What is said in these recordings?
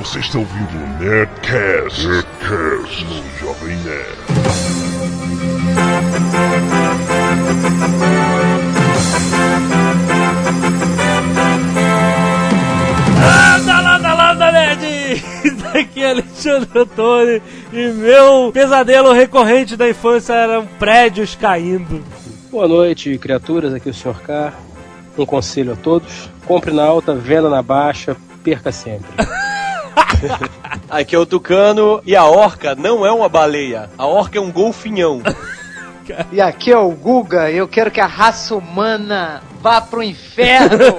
Você está ouvindo o Nerdcast, Nerdcast no Jovem Nerd. Landa, landa, landa, nerd! Daqui é Alexandre Antoni e meu pesadelo recorrente da infância eram prédios caindo. Boa noite, criaturas. Aqui é o Sr. K. Um conselho a todos: compre na alta, venda na baixa, perca sempre. Aqui é o Tucano e a orca não é uma baleia. A orca é um golfinhão. E aqui é o Guga, eu quero que a raça humana vá pro inferno.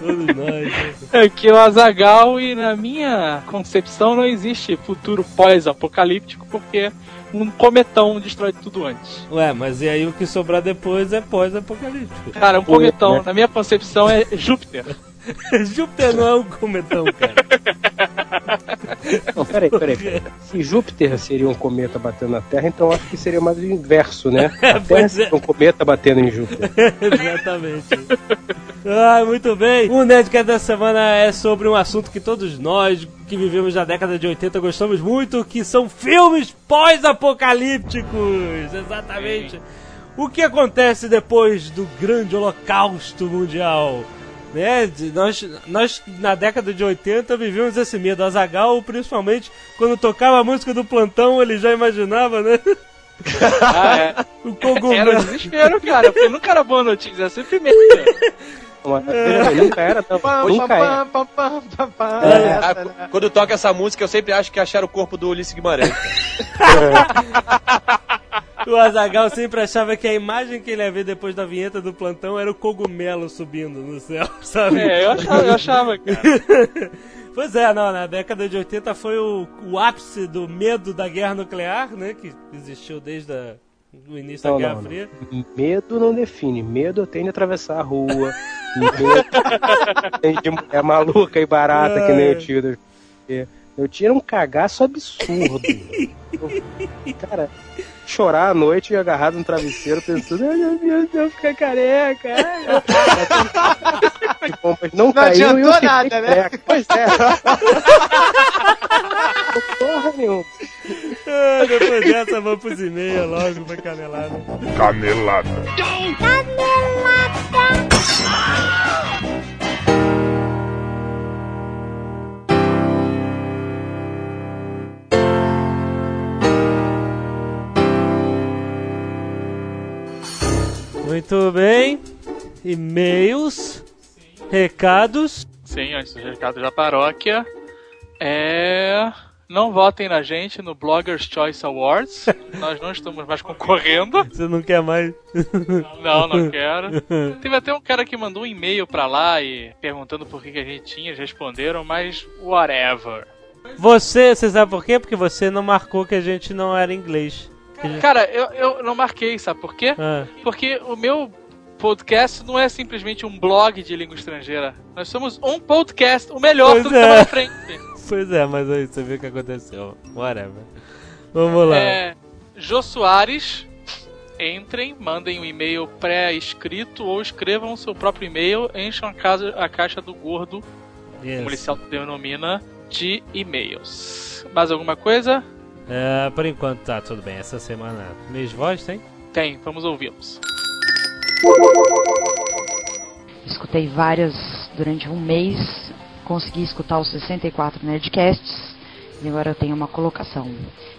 Todos nós. Aqui é o Azagal e na minha concepção não existe futuro pós-apocalíptico porque um cometão destrói tudo antes. Ué, mas e aí o que sobrar depois é pós-apocalíptico. Cara, um cometão, na minha concepção, é Júpiter. Júpiter não é um cometão, cara. Não, peraí, peraí, peraí. Se Júpiter seria um cometa batendo na Terra, então acho que seria mais o inverso, né? A Terra pois é. seria um cometa batendo em Júpiter. Exatamente. Ah, muito bem. O Nerdcast dessa semana é sobre um assunto que todos nós que vivemos na década de 80 gostamos muito, que são filmes pós-apocalípticos. Exatamente. O que acontece depois do grande holocausto mundial? Né? Nós, nós, na década de 80, vivíamos esse medo. Azagal, principalmente, quando tocava a música do plantão, ele já imaginava, né? Ah, é. O Era cogumelo. desespero, cara, porque nunca era boa notícia, era sempre medo. Nunca era, Nunca era. pam. É. Ah, quando toca essa música, eu sempre acho que acharam o corpo do Ulisses Guimarães. O Azagal sempre achava que a imagem que ele ia ver depois da vinheta do plantão era o cogumelo subindo no céu, sabe? É, eu achava, eu achava cara. Pois é, não, na década de 80 foi o, o ápice do medo da guerra nuclear, né? Que existiu desde a- o início Não, da Guerra não, não. Fria. Medo não define. Medo eu tenho de atravessar a rua. Medo tem de mulher maluca e barata, que nem o tio do... Meu tio era um cagaço absurdo. Eu- cara, chorar à noite agarrado no travesseiro pensando, ai meu Deus, eu ficar careca. Bom, mas não, caiu e eu adiantou fiquei nada, né? careca. Pois é. Porra nenhuma. Ah, depois dessa, vamos pros e-mails logo pra canelada. Canelada. Muito bem. E-mails, recados. Sim, antes do recado da paróquia. É. Não votem na gente no Bloggers Choice Awards. Nós não estamos mais concorrendo. Você não quer mais? Não, não quero. Teve até um cara que mandou um e-mail pra lá e perguntando por que, que a gente tinha, eles responderam, mas whatever. Você, você sabe por quê? Porque você não marcou que a gente não era inglês. Cara, eu, eu não marquei, sabe por quê? Ah, Porque o meu podcast não é simplesmente um blog de língua estrangeira. Nós somos um podcast, o melhor Pois do que é. tá frente. pois é, mas aí você viu o que aconteceu. Whatever. Vamos lá. É, Jô Soares, entrem, mandem um e-mail pré-escrito ou escrevam seu próprio e-mail, encham a, casa, a caixa do gordo, como ele Yes. se autodenomina, de e-mails. Mais alguma coisa? É, por enquanto tá tudo bem. Essa semana, mês voz tem? Tem, vamos ouvi-los. Escutei várias durante um mês, consegui escutar os 64 Nerdcasts e agora eu tenho uma colocação.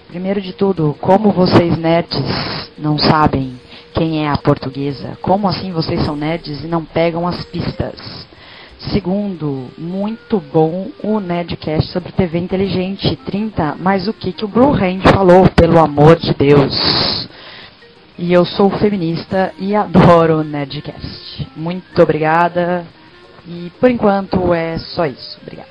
Primeiro de tudo, como vocês nerds não sabem quem é a portuguesa? Como assim vocês são nerds e não pegam as pistas? Segundo, muito bom o Nerdcast sobre TV inteligente 30, mas o que, que o Blue Hand falou, pelo amor de Deus? E eu sou feminista e adoro o Nerdcast. Muito obrigada. E por enquanto é só isso. Obrigada.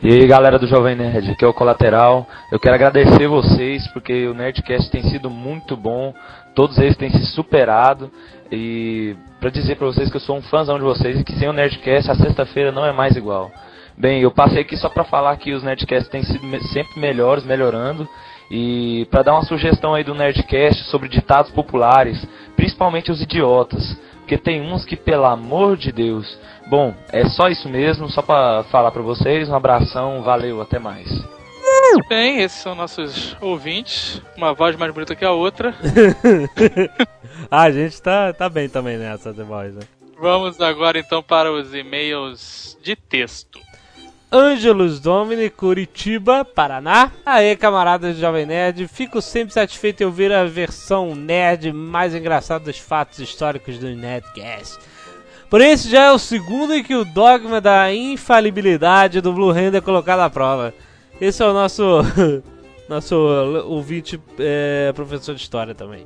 E aí galera do Jovem Nerd, aqui é o Colateral. Eu quero agradecer vocês porque o Nerdcast tem sido muito bom, todos eles têm se superado e para dizer para vocês que eu sou um fãzão de vocês e que sem o Nerdcast a sexta-feira não é mais igual. Bem, eu passei aqui só para falar que os Nerdcasts têm sido sempre melhores, melhorando e para dar uma sugestão aí do Nerdcast sobre ditados populares, principalmente os idiotas, porque tem uns que pelo amor de Deus Bom, é só isso mesmo, só pra falar pra vocês. Um abração, valeu, até mais. Bem, esses são nossos ouvintes. Uma voz mais bonita que a outra. ah, a gente tá, tá bem também nessa de voz, né? Vamos agora então para os e-mails de texto. Ângelos Domini, Curitiba, Paraná. Aê, camaradas do Jovem Nerd, fico sempre satisfeito em ouvir a versão nerd mais engraçada dos fatos históricos do Nerdcast. Porém, esse já é o segundo em que o dogma da infalibilidade do Blue Hand é colocado à prova. Esse é o nosso nosso ouvinte, é, professor de história também.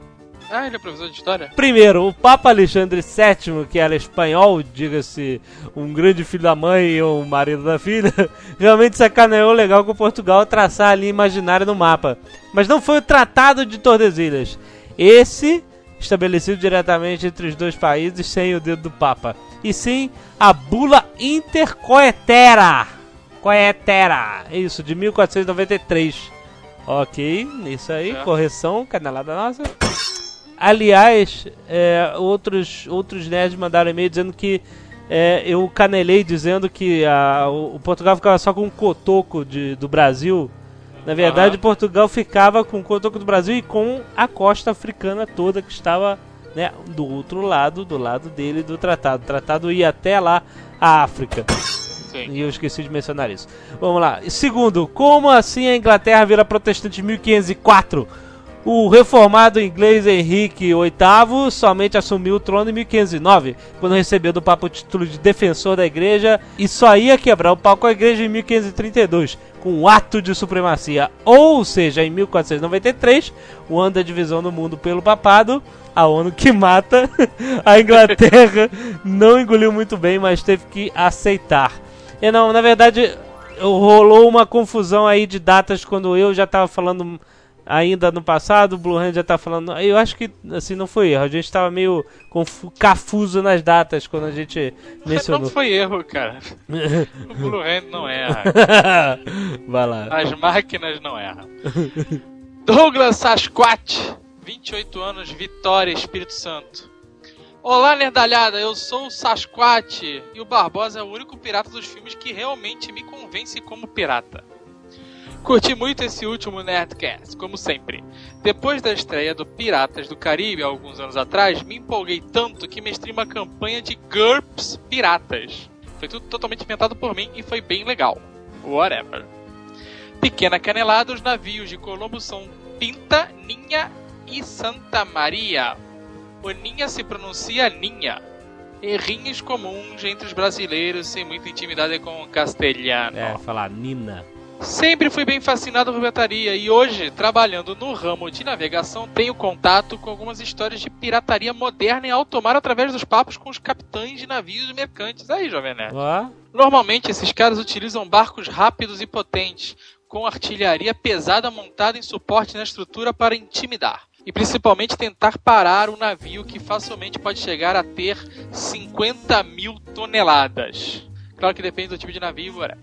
Ah, ele é professor de história? Primeiro, o Papa Alexandre VII, que era espanhol, diga-se, um grande filho da mãe e um marido da filha, realmente sacaneou legal com Portugal traçar a linha imaginária no mapa. Mas não foi o Tratado de Tordesilhas. Esse, estabelecido diretamente entre os dois países sem o dedo do Papa. E sim, a Bula Intercoetera. Coetera. Isso, de 1493. Ok, isso aí, é. correção, canelada nossa. Aliás, é, outros, outros nerds mandaram e-mail dizendo que é, eu canelei dizendo que a, o, Portugal ficava só com um cotoco de, do Brasil. Na verdade, uhum. Portugal ficava com o cotoco do Brasil e com a costa africana toda que estava né, do outro lado, do lado dele do tratado. O tratado ia até lá, a África. Sim. E eu esqueci de mencionar isso. Vamos lá. Segundo, como assim a Inglaterra vira protestante em 1504? O reformado inglês Henrique VIII somente assumiu o trono em 1509, quando recebeu do Papa o título de defensor da igreja e só ia quebrar o pau com a igreja em 1532, com um ato de supremacia. Ou seja, em 1493, o ano da divisão do mundo pelo papado, a ONU que mata, a Inglaterra não engoliu muito bem, mas teve que aceitar. E não, na verdade, rolou uma confusão aí de datas quando eu já estava falando ainda no passado, o Blue Hand já tá falando. Eu acho que assim não foi erro. A gente tava meio confuso nas datas quando a gente mencionou. Não foi erro, cara. o Blue Hand não erra. Vai lá. As máquinas não erram. Douglas Sasquatch, 28 anos, Vitória, Espírito Santo. Olá, nerdalhada, eu sou o Sasquatch e o Barbosa é o único pirata dos filmes que realmente me convence como pirata. Curti muito esse último Nerdcast, como sempre. Depois da estreia do Piratas do Caribe, alguns anos atrás, me empolguei tanto que mestrei uma campanha de GURPS Piratas. Foi tudo totalmente inventado por mim e foi bem legal. Whatever. Pequena canelada, os navios de Colombo são Pinta, Ninha e Santa Maria. O Ninha se pronuncia Ninha. Errinhos comuns entre os brasileiros sem muita intimidade com o castelhano. É, falar Nina. Sempre fui bem fascinado por pirataria e hoje, trabalhando no ramo de navegação, tenho contato com algumas histórias de pirataria moderna em alto mar através dos papos com os capitães de navios mercantes. Aí, Jovem Nerd. Normalmente, esses caras utilizam barcos rápidos e potentes, com artilharia pesada montada em suporte na estrutura para intimidar. E principalmente tentar parar um navio que facilmente pode chegar a ter 50 mil toneladas. Claro que depende do tipo de navio, whatever.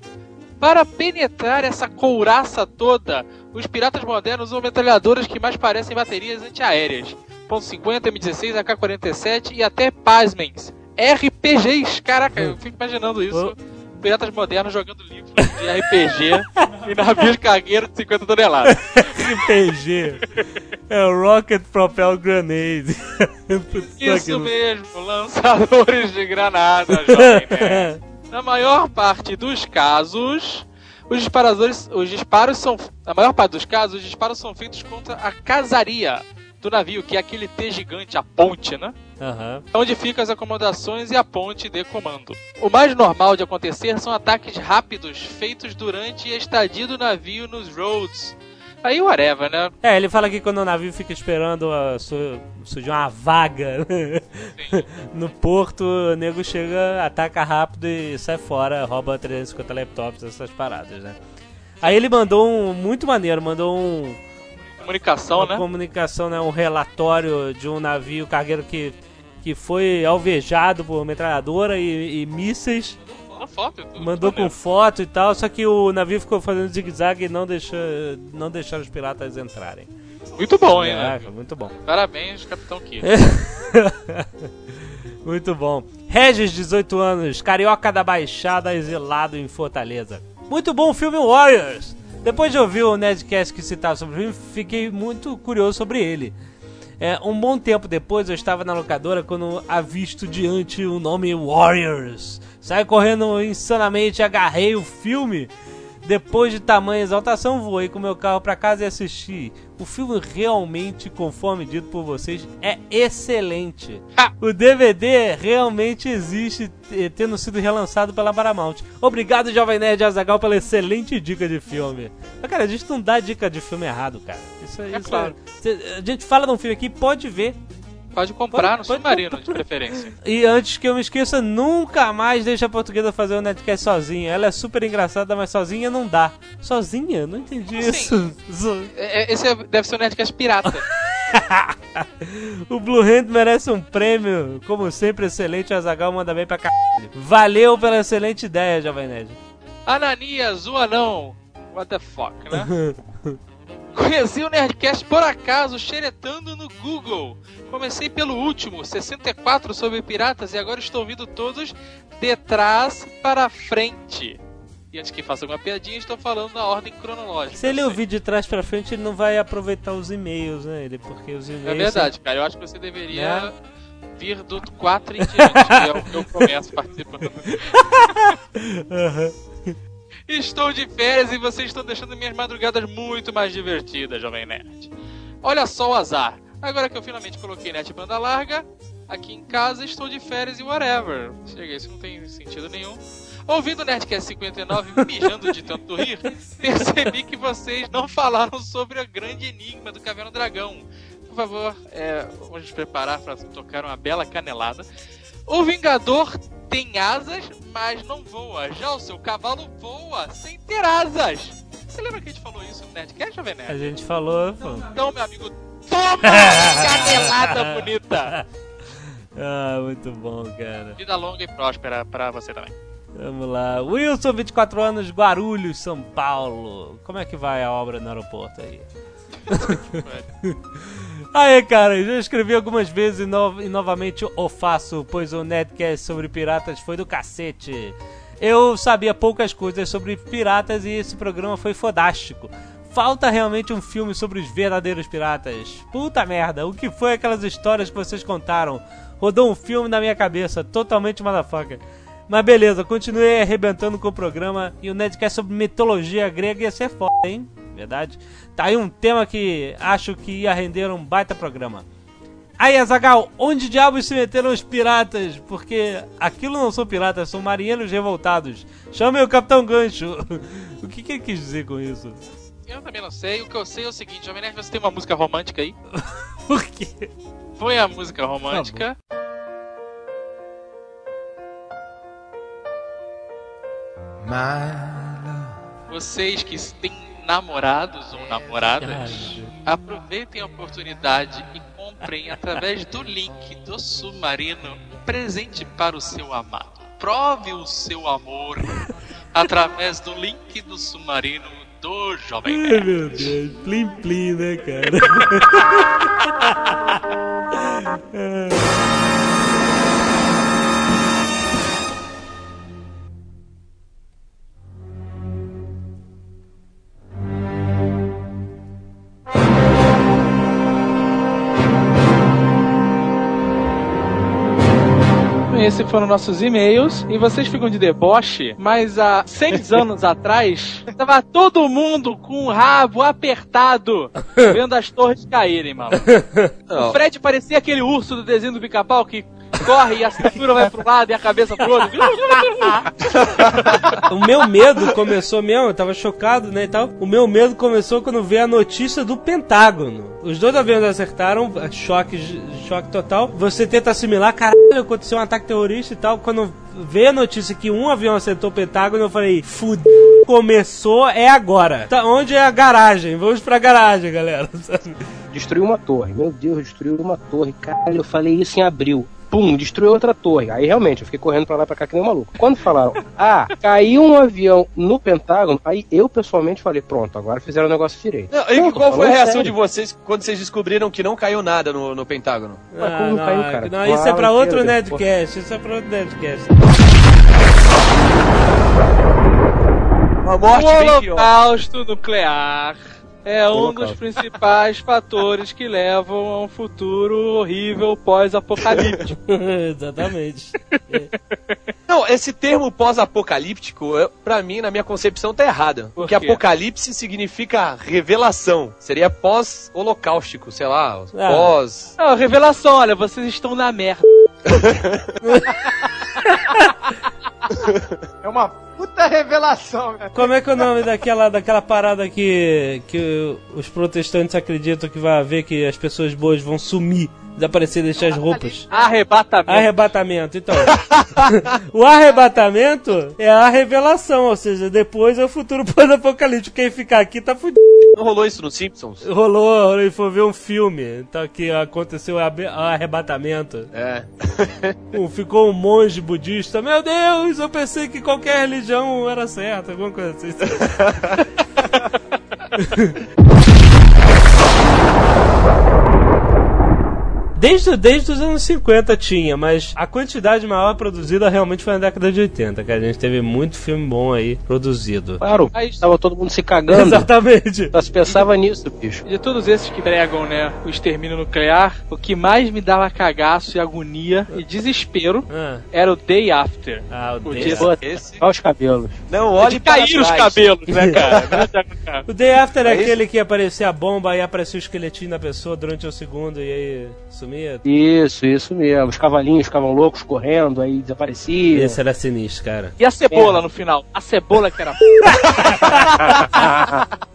Para penetrar essa couraça toda, os piratas modernos usam metralhadoras que mais parecem baterias antiaéreas. Ponto .50, M16, AK-47 e até, pasmens, RPGs. Caraca, eu fico imaginando isso. Piratas modernos jogando livros de RPG e navios cargueiros de 50 toneladas. RPG. É o Rocket Propel Grenade. Isso mesmo, lançadores de granada, jovem nerd. Na maior parte dos casos, os disparadores, os disparos são, na maior parte dos casos, os disparos são feitos contra a casaria do navio, que é aquele T gigante, a ponte, né? Uhum. Onde ficam as acomodações e a ponte de comando. O mais normal de acontecer são ataques rápidos feitos durante a estadia do navio nos roads, Aí whatever, né? É, ele fala que quando o navio fica esperando a su surgir uma vaga no porto, o nego chega, ataca rápido e sai fora, rouba 350 laptops, essas paradas, né? Aí ele mandou um muito maneiro, mandou um comunicação, né? Comunicação, né? Um relatório de um navio cargueiro que que foi alvejado por metralhadora e, e mísseis foto. Mandou com foto e tal, só que o navio ficou fazendo zigue-zague e não, deixou, não deixaram os piratas entrarem. Muito bom, hein, né? Muito bom. Parabéns, Capitão Kirk. Muito bom. Regis, 18 anos, carioca da Baixada, exilado em Fortaleza. Muito bom o filme Warriors. Depois de ouvir o Nerdcast que citava sobre o filme, fiquei muito curioso sobre ele. É, um bom tempo depois, eu estava na locadora quando avisto diante o nome Warriors. Saí correndo insanamente, agarrei o filme. Depois de tamanha exaltação, voei com meu carro para casa e assisti. O filme realmente, conforme dito por vocês, é excelente. O DVD realmente existe, eh, tendo sido relançado pela Paramount. Obrigado, Jovem Nerd Azagal, pela excelente dica de filme. Mas, cara, a gente não dá dica de filme errado, cara. Isso, É isso claro. a gente fala de um filme aqui, pode ver. Pode comprar Pode- no pode Submarino, comprar. de preferência. E antes que eu me esqueça, nunca mais deixa a portuguesa fazer o Netcast sozinha. Ela é super engraçada, mas sozinha não dá. Sozinha? Não entendi Como isso. É- é- Esse é- deve ser o Nerdcast pirata. O Blue Hand merece um prêmio. Como sempre, excelente. O Azagal manda bem pra caralho. Valeu pela excelente ideia, Jovem Nerd. Ananias, o anão. What the fuck, né? Conheci o Nerdcast por acaso, xeretando no Google. Comecei pelo último, 64 sobre piratas, e agora estou ouvindo todos de trás para frente. E antes que faça alguma piadinha, estou falando na ordem cronológica. Se ele sei. ouvir de trás pra frente, ele não vai aproveitar os e-mails, né? Ele, porque os e-mails. É verdade, cara. Eu acho que você deveria Né? vir do 4 em diante, que é o que eu começo participando. Aham. Estou de férias e vocês estão deixando minhas madrugadas muito mais divertidas, Jovem Nerd. Olha só o azar. Agora que eu finalmente coloquei net banda larga, aqui em casa estou de férias e whatever. Chega, isso não tem sentido nenhum. Ouvindo o Nerdcast 59 mijando de tanto rir, percebi que vocês não falaram sobre o grande enigma do Caverna do Dragão. Por favor, é, vamos nos preparar para tocar uma bela canelada. O Vingador tem asas, mas não voa. Já o seu cavalo voa sem ter asas. Você lembra que a gente falou isso no Nerdcast, Jovem A Nerd? gente falou. pô. Então, meu amigo, toma canelada bonita. Ah, muito bom, cara. Vida longa e próspera pra você também. Vamos lá. Wilson, 24 anos, Guarulhos, São Paulo. Como é que vai a obra no aeroporto aí? Aí, cara, já escrevi algumas vezes e, no- e novamente o faço, pois o Netcast sobre piratas foi do cacete. Eu sabia poucas coisas sobre piratas e esse programa foi fodástico. Falta realmente um filme sobre os verdadeiros piratas. Puta merda, o que foi aquelas histórias que vocês contaram? Rodou um filme na minha cabeça, totalmente motherfucker. Mas beleza, continuei arrebentando com o programa e o Nerdcast sobre mitologia grega ia ser foda, hein? Verdade? Tá aí um tema que acho que ia render um baita programa. Aí, Azagal, onde diabos se meteram os piratas? Porque aquilo não são piratas, são marinheiros revoltados. Chamem o Capitão Gancho. o que, que ele quis dizer com isso? Eu também não sei. O que eu sei é o seguinte, Jovem Nerd, você tem uma música romântica aí? Por quê? Foi a música romântica. Vocês que têm namorados ou namoradas, aproveitem a oportunidade e comprem através do link do Submarino um presente para o seu amado. Prove o seu amor através do link do Submarino do Jovem Ai, Nerd. meu Deus. Plim, plim, né, cara? Esses foram nossos e-mails e vocês ficam de deboche, mas há seis anos atrás tava todo mundo com o rabo apertado vendo as torres caírem, mano. O Fred parecia aquele urso do desenho do pica-pau que corre e a cintura vai pro lado e a cabeça pro outro. O meu medo começou mesmo, eu tava chocado, né, e tal. O meu medo começou quando veio a notícia do Pentágono. Os dois aviões acertaram, choque, choque total. Você tenta assimilar, caralho, aconteceu um ataque terrorista e tal. Quando veio a notícia que um avião acertou o Pentágono, eu falei, fudeu, começou, é agora. Tá, onde é a garagem? Vamos pra garagem, galera. Destruiu uma torre. Meu Deus, destruiu uma torre. Caralho, eu falei isso em abril. Pum, destruiu outra torre. Aí realmente eu fiquei correndo pra lá e pra cá que nem um maluco. Quando falaram, ah, caiu um avião no Pentágono, aí eu pessoalmente falei, pronto, agora fizeram o negócio direito. Não, e tô qual foi a reação sério. de vocês quando vocês descobriram que não caiu nada no, no Pentágono? Mas como não caiu, cara? não, isso é pra outro Nerdcast. Isso é pra outro Nerdcast. Uma O morte bem pior. holocausto nuclear é um dos principais fatores que levam a um futuro horrível pós-apocalíptico. Exatamente. Não, esse termo pós-apocalíptico, pra mim, na minha concepção, tá errada. Por Porque quê? apocalipse significa revelação. Seria pós-holocaustico, sei lá, Ah. pós... Não, revelação, olha, vocês estão na merda. É uma puta revelação, né? Como é que é o nome daquela, daquela parada que, que os protestantes acreditam que vai haver que as pessoas boas vão sumir, desaparecer, deixar as roupas? Arrebatamento. Arrebatamento, então. o arrebatamento é a revelação, ou seja, depois é o futuro pós-apocalíptico. Quem ficar aqui tá fudido. Não rolou isso nos Simpsons? Rolou, ele foi ver um filme, então que aconteceu o abe- o arrebatamento. É. Um- Ficou um monge budista. Meu Deus, eu pensei que qualquer religião era certa, alguma coisa assim. Desde, desde os anos 50 tinha, mas a quantidade maior produzida realmente foi na década de 80, que a gente teve muito filme bom aí produzido. Claro, Aí- tava todo mundo se cagando. Exatamente. Só se pensava nisso, bicho. De todos esses que pregam, né, o extermínio nuclear, o que mais me dava cagaço e agonia e desespero Ah, era o Day After. ah, o, O Day, Esse... olha os cabelos. Não, É para cair os cabelos, né, cara? o Day After é Mas- aquele que aparecia a bomba e aparecia o esqueletinho da pessoa durante um segundo e aí sumia. Isso, isso mesmo. Os cavalinhos ficavam loucos correndo, aí desaparecia. Esse era sinistro, cara. E a cebola no final? A cebola que era.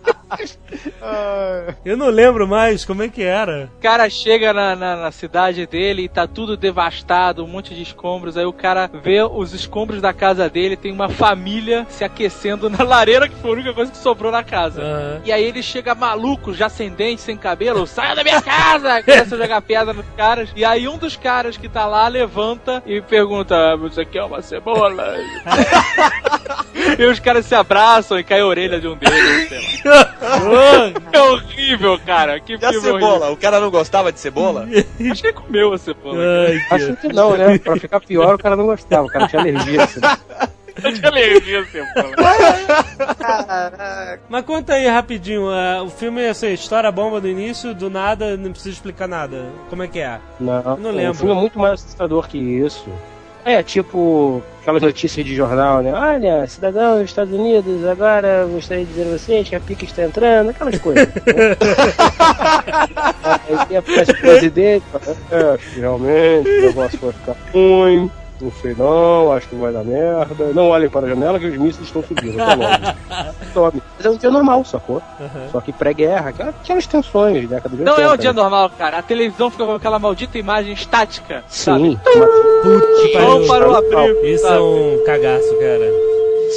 Eu não lembro mais como é que era. O cara chega na, na, na cidade dele e tá tudo devastado, um monte de escombros. Aí o cara vê os escombros da casa dele, tem uma família se aquecendo na lareira, que foi a única coisa que sobrou na casa. Aham. E aí ele chega maluco, já sem dente, sem cabelo, saia da minha casa! Começa a jogar pedra caras. E aí um dos caras que tá lá levanta e pergunta: "Ah, Você quer uma cebola? e os caras se abraçam e cai a orelha de um deles. sei lá. É horrível, cara. Que E a filme horrível. cebola? O cara não gostava de cebola? Acho que ele comeu a cebola. Ai, Acho que... que não, né? Pra ficar pior, o cara não gostava. O cara tinha alergia. Assim. Eu tinha alergia a cebola. Mas conta aí rapidinho, ah, o filme é assim, história bomba do início, do nada, não precisa explicar nada. Como é que é? Não, Não lembro. O filme é muito mais assustador que isso. É, tipo, aquelas notícias de jornal, né? Olha, cidadão dos Estados Unidos, agora gostaria de dizer a vocês que a pica está entrando, aquelas coisas. né? Aí aparece o presidente, é, realmente o negócio vai ficar ruim. Não sei não, acho que vai dar merda. Não olhem para a janela que os mísseis estão subindo. Até logo. Tome. Mas é um dia normal, sacou? Só que pré-guerra, aquela- aquelas tensões de década de Não é um 80, dia né? normal, cara. A televisão fica com aquela maldita imagem estática. Sim, Putz, Vamos para o abril. Isso é sabe? um cagaço, cara.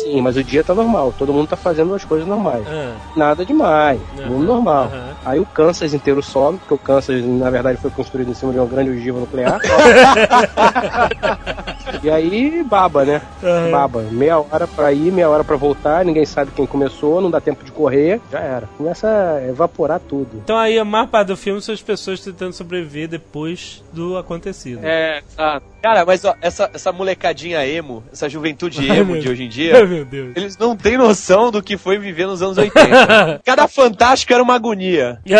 sim, mas o dia tá normal. Todo mundo tá fazendo as coisas normais. Ah, Nada demais. Aham, Mundo normal. aham. Aí o Kansas inteiro sobe, porque o Kansas, na verdade, foi construído em cima de uma grande ogiva nuclear. e aí, baba, né? Aham. Baba. Meia hora pra ir, meia hora pra voltar, ninguém sabe quem começou, não dá tempo de correr, já era. Começa a evaporar tudo. Então aí a maior parte do filme são as pessoas tentando sobreviver depois do acontecido. É, exato. Cara, mas ó, essa, essa molecadinha emo, essa juventude emo de hoje em Ai, dia, meu Deus. eles não têm noção do que foi viver nos anos 80. Cada fantástico era uma agonia.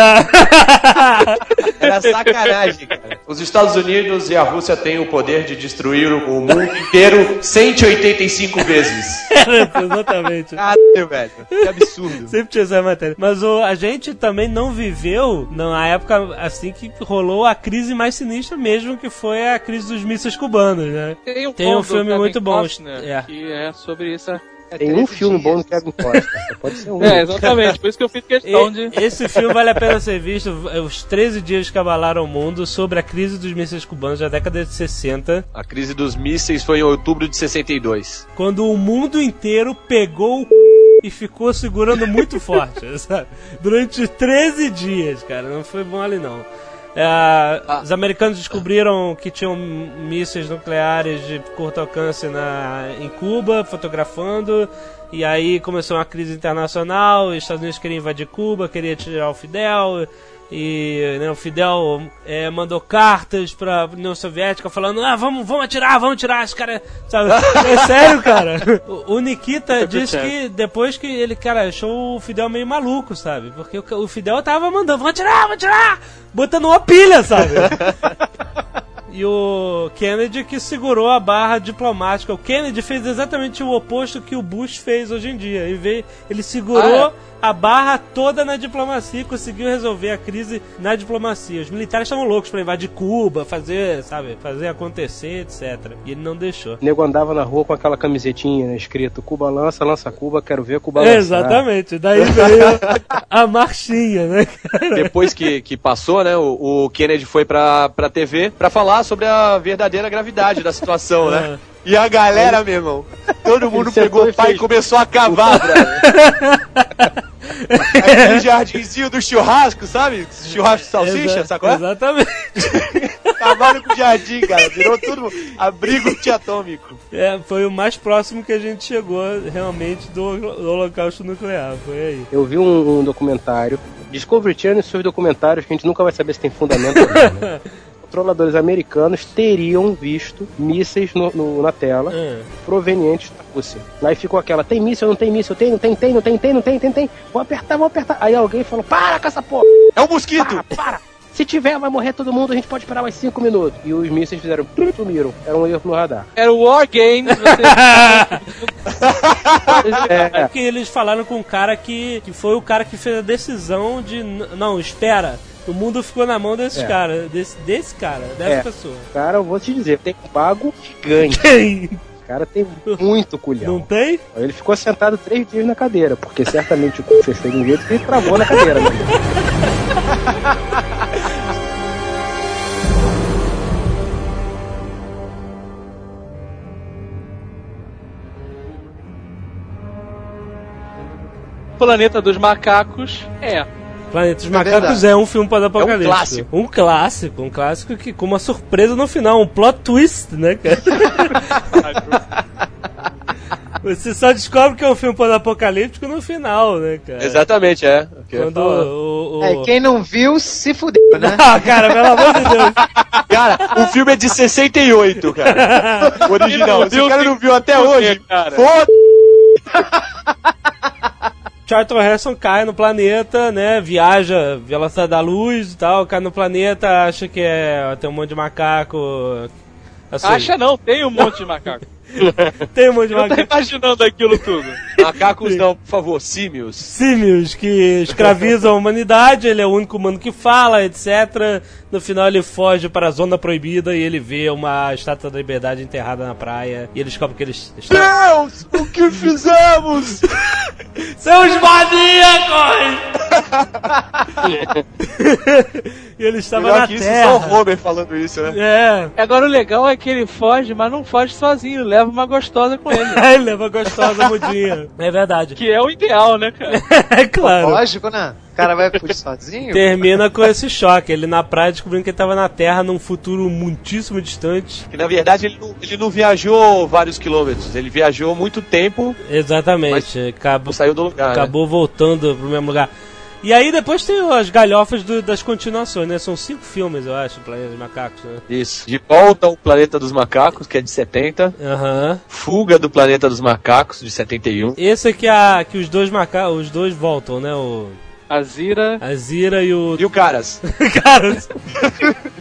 Era sacanagem, cara. Os Estados Unidos e a Rússia têm o poder de destruir o mundo inteiro 185 vezes. Exatamente. Caralho, velho. Que absurdo. Sempre tinha essa matéria. Mas o, a gente também não viveu na época assim que rolou a crise mais sinistra mesmo, que foi a crise dos mísseis cubanos, né? Tem um, Tem um filme muito bom, Costner, é. Que é sobre isso. Tem um filme bom no Kevin Costa. Pode ser um. É, exatamente. Por isso que eu fiz questão de. Esse filme vale a pena ser visto. Os 13 dias que abalaram o mundo sobre a crise dos mísseis cubanos da década de 60, A crise dos mísseis foi em outubro de 62. quando o mundo inteiro pegou o c... e ficou segurando muito forte, sabe? Durante 13 dias, cara. Não foi mole, não. É, Os americanos descobriram que tinham mísseis nucleares de curto alcance na, em Cuba, fotografando. E aí começou uma crise internacional. Os Estados Unidos queriam invadir Cuba, queria tirar o Fidel. E né, o Fidel é, mandou cartas pra União Soviética falando: Ah, vamos, vamos atirar, vamos atirar, os caras. Sabe? É sério, cara. O, o Nikita disse que depois que ele, cara, achou o Fidel meio maluco, sabe? Porque o, o Fidel tava mandando: Vamos atirar, vamos atirar! Botando uma pilha, sabe? E o Kennedy que segurou a barra diplomática. O Kennedy fez exatamente o oposto que o Bush fez hoje em dia. Ele, veio, ele segurou Ah, a barra toda na diplomacia e conseguiu resolver a crise na diplomacia. Os militares estavam loucos pra invadir Cuba, fazer, sabe, fazer acontecer, etc. E ele não deixou. O nego andava na rua com aquela camisetinha né, escrito Cuba lança, lança Cuba, quero ver Cuba lançar. Exatamente. Daí veio a marchinha, né? Depois que, que passou, né, o, o Kennedy foi pra, pra TV pra falar sobre a verdadeira gravidade da situação, né? E a galera, meu irmão, todo mundo pegou e o pai e começou a cavar, brother. Aquele jardinzinho do churrasco, sabe? Churrasco de salsicha, Exa- sacou? Exatamente. Cavaram com o jardim, cara. Virou tudo abrigo antiatômico. É, foi o mais próximo que a gente chegou realmente do, do holocausto nuclear. Foi aí. Eu vi um, um documentário, Discovery Channel e seus documentários, que a gente nunca vai saber se tem fundamento ou não, né? Controladores americanos teriam visto mísseis no- no- na tela É. provenientes da Rússia. Aí ficou aquela, tem míssil, não tem míssil, tem, não tem, tem, não tem, tem, não tem, tem, tem. Vou apertar, vou apertar. Aí alguém falou, para com essa porra, É um mosquito! para, para. Se tiver, vai morrer todo mundo, a gente pode esperar mais cinco minutos. E os mísseis fizeram, sumiram. Era um erro no radar. Era o War Games, você... É É, que eles falaram com um cara que, que foi o cara que fez a decisão de. Não, espera. O mundo ficou na mão desses É. caras. Desse, desse cara, dessa É. pessoa. cara, eu vou te dizer, tem um bago gigante. Quem? O cara tem muito culhão. Não tem? Ele ficou sentado três dias na cadeira, porque certamente o cu fechou de um jeito que ele travou na cadeira. Né? Planeta dos Macacos é. Planeta dos É Macacos verdade. é um filme para apocalipse. clássico. Um clássico. Um clássico que com uma surpresa no final. Um plot twist, né, cara? Você só descobre que é um filme apocalíptico no final, né, cara? Exatamente, é. Quando o, o- É, quem não viu, se fudeu, né? Ah, cara, pelo amor de Deus. Cara, o filme é de 68, cara. O original. Se o cara não viu até hoje, cara. foda Charlton Heston cai no planeta, né? Viaja, velocidade da luz e tal, cai no planeta, acha que é. Tem um monte de macaco. assim, Acha não, tem um monte de macaco. Tem um monte de Eu tô macaco. imaginando aquilo tudo. Macacos não, por favor, símios. Símios que escravizam a humanidade, ele é o único humano que fala, etc. No final ele foge para a zona proibida e ele vê uma estátua da liberdade enterrada na praia. E ele descobre que eles estão. Deus, o que fizemos? Os maníacos! e ele estava Melhor na que isso, só o terra. Homer falando isso, né? É. Agora o legal é que ele foge, mas não foge sozinho, leva uma gostosa com ele. ele leva gostosa mudinha. É verdade. Que é o ideal, né, cara? É claro. Lógico, né? O cara vai fugir sozinho? Termina com esse choque. Ele na praia descobrindo que ele estava na Terra num futuro muitíssimo distante. Que na verdade ele não, ele não viajou vários quilômetros, ele viajou muito tempo Exatamente. Acabou, saiu do lugar. né? acabou voltando pro mesmo lugar. E aí depois tem as galhofas do- das continuações, né? São cinco filmes, eu acho, Planeta dos Macacos, né? Isso. De volta ao Planeta dos Macacos, que é de 70. Aham. Fuga do Planeta dos Macacos, de 71. Esse é que, a, que os dois macacos, os dois voltam, né? O, A Zira. a Zira e o... E o Caras? Cara...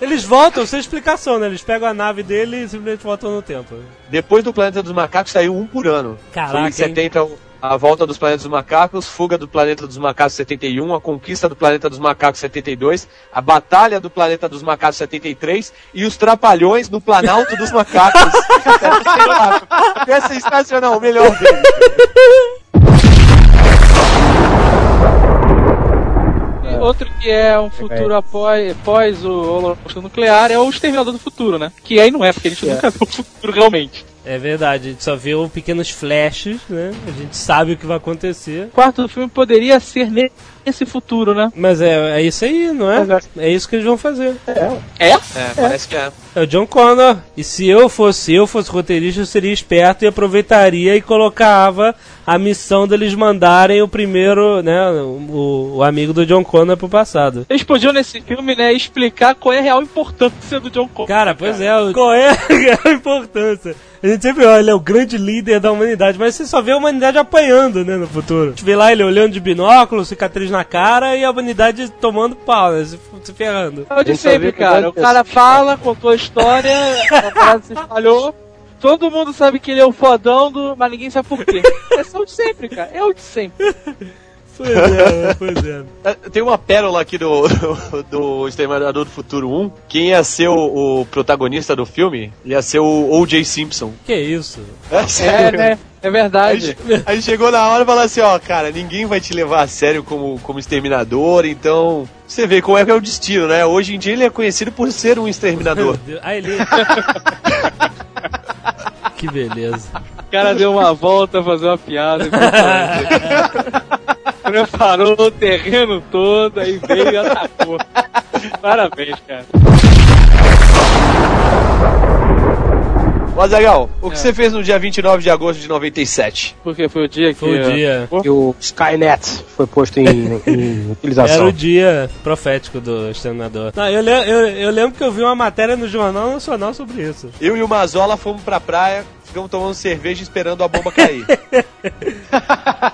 Eles voltam sem explicação, né? Eles pegam a nave dele e simplesmente voltam no tempo. Depois do Planeta dos Macacos saiu um por ano. Caraca, Foi em hein? 70 o- a volta dos Planetas dos Macacos, Fuga do Planeta dos Macacos 71, a Conquista do Planeta dos Macacos 72, a Batalha do Planeta dos Macacos 73 e os Trapalhões no Planalto dos Macacos. é sensacional, o melhor dele. Outro que é um futuro após, após o holocausto nuclear é o Exterminador do Futuro, né? Que aí não é, porque a gente nunca viu o futuro realmente. É verdade, a gente só vê um pequenos flashes, né? A gente sabe o que vai acontecer. O quarto filme poderia ser nesse futuro, né? Mas é, é isso aí, não é? É isso que eles vão fazer. É? É, parece que é. É o John Connor. E se eu fosse eu fosse roteirista, eu seria esperto e aproveitaria e colocava a missão deles mandarem o primeiro, né, o, o amigo do John Connor pro passado. Eles podiam nesse filme, né, explicar qual é a real importância do John Connor. Cara, pois é, o- qual é a importância? A gente sempre olha, ele é o grande líder da humanidade, mas você só vê a humanidade apanhando, né, no futuro. A gente vê lá ele olhando de binóculo, cicatriz na cara e a humanidade tomando pau, né, se, se ferrando. É o de só sempre, cara. O cara fala, contou a história, a parada se espalhou. Todo mundo sabe que ele é o fodão, do... mas ninguém sabe por quê. É o de sempre, cara. É o de sempre. Pois é, pois é. É, Tem uma pérola aqui do, do Exterminador do Futuro 1. Quem ia ser o, o protagonista do filme ia ser o O.J. Simpson. Que isso? É É, sério. né? É verdade. aí chegou na hora e falou assim, ó, cara, ninguém vai te levar a sério como, como exterminador, então você vê como é que é o destino, né? Hoje em dia ele é conhecido por ser um exterminador. Deus. Ah, ele... que beleza. O cara deu uma volta a fazer uma piada. Preparou o terreno todo, aí veio e atacou. Parabéns, cara. Azaghal, o que você fez no dia 29 de agosto de 97? Porque foi o dia que. Foi o dia. E o Skynet foi posto em, em Era utilização. o dia profético do exterminador. Não, eu, eu, eu lembro que eu vi uma matéria no Jornal Nacional sobre isso. Eu e o Mazola fomos pra praia, ficamos tomando cerveja esperando a bomba cair.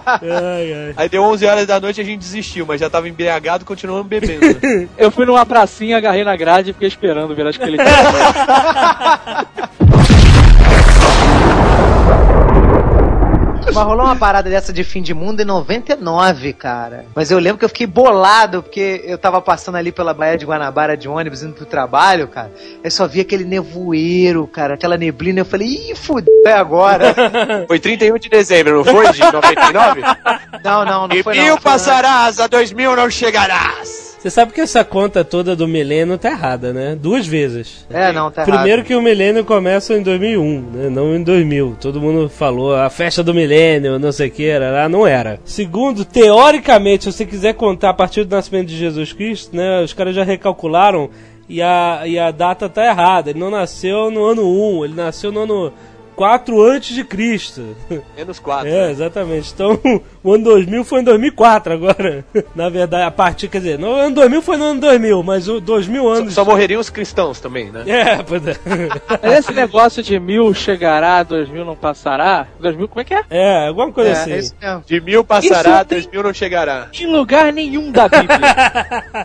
Ai, ai. Aí deu 11 horas da noite e a gente desistiu, mas já tava embriagado e continuamos bebendo. Eu fui numa pracinha, agarrei na grade e fiquei esperando ver aquele Mas rolou uma parada dessa de fim de mundo em 99, cara. Mas eu lembro que eu fiquei bolado, porque eu tava passando ali pela Baía de Guanabara de ônibus indo pro trabalho, cara. Eu só vi aquele nevoeiro, cara, aquela neblina. Eu falei, ih, fudeu, é agora. Foi 31 de dezembro, não foi? De 99? Não, não, não E foi mil não. foi- passarás, a 2000 não chegarás. Você sabe que essa conta toda do milênio tá errada, né? Duas vezes. É, não, tá Primeiro errado. que o milênio começa em 2001, né? Não em 2000. Todo mundo falou a festa do milênio, não sei o que, era, não era. Segundo, teoricamente, se você quiser contar a partir do nascimento de Jesus Cristo, né? Os caras já recalcularam e a, e a data tá errada. Ele não nasceu no ano 1, ele nasceu no ano 4 antes de Cristo. Menos 4. É, exatamente. Então, o ano 2000 foi em 2004 agora. Na verdade, a partir, quer dizer, no ano 2000 foi no ano 2000, mas o 2000 Só, anos... só morreriam os cristãos também, né? É, pois é. Mas esse negócio de mil chegará, dois mil não passará. Dois mil, como é que é? É, alguma coisa É, assim. é isso mesmo. De mil passará, Isso tem- 3000 não chegará. Em lugar nenhum da Bíblia.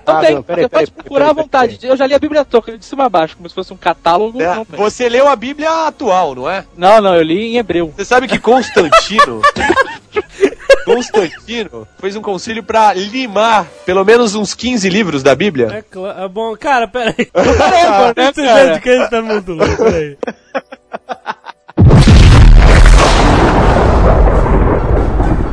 Não Ah, tem. não, peraí, Você peraí, pode peraí, procurar à peraí, vontade. Eu já li a Bíblia toda, de cima a baixo, como se fosse um catálogo. É. Você leu a Bíblia atual, não é? Não, não, eu li em hebreu. Você sabe que Constantino. Constantino fez um concílio pra limar pelo menos uns 15 livros da Bíblia. É claro. é Bom, cara, peraí. Caramba, né, Esse cara? jeito que a gente tá muito louco, peraí.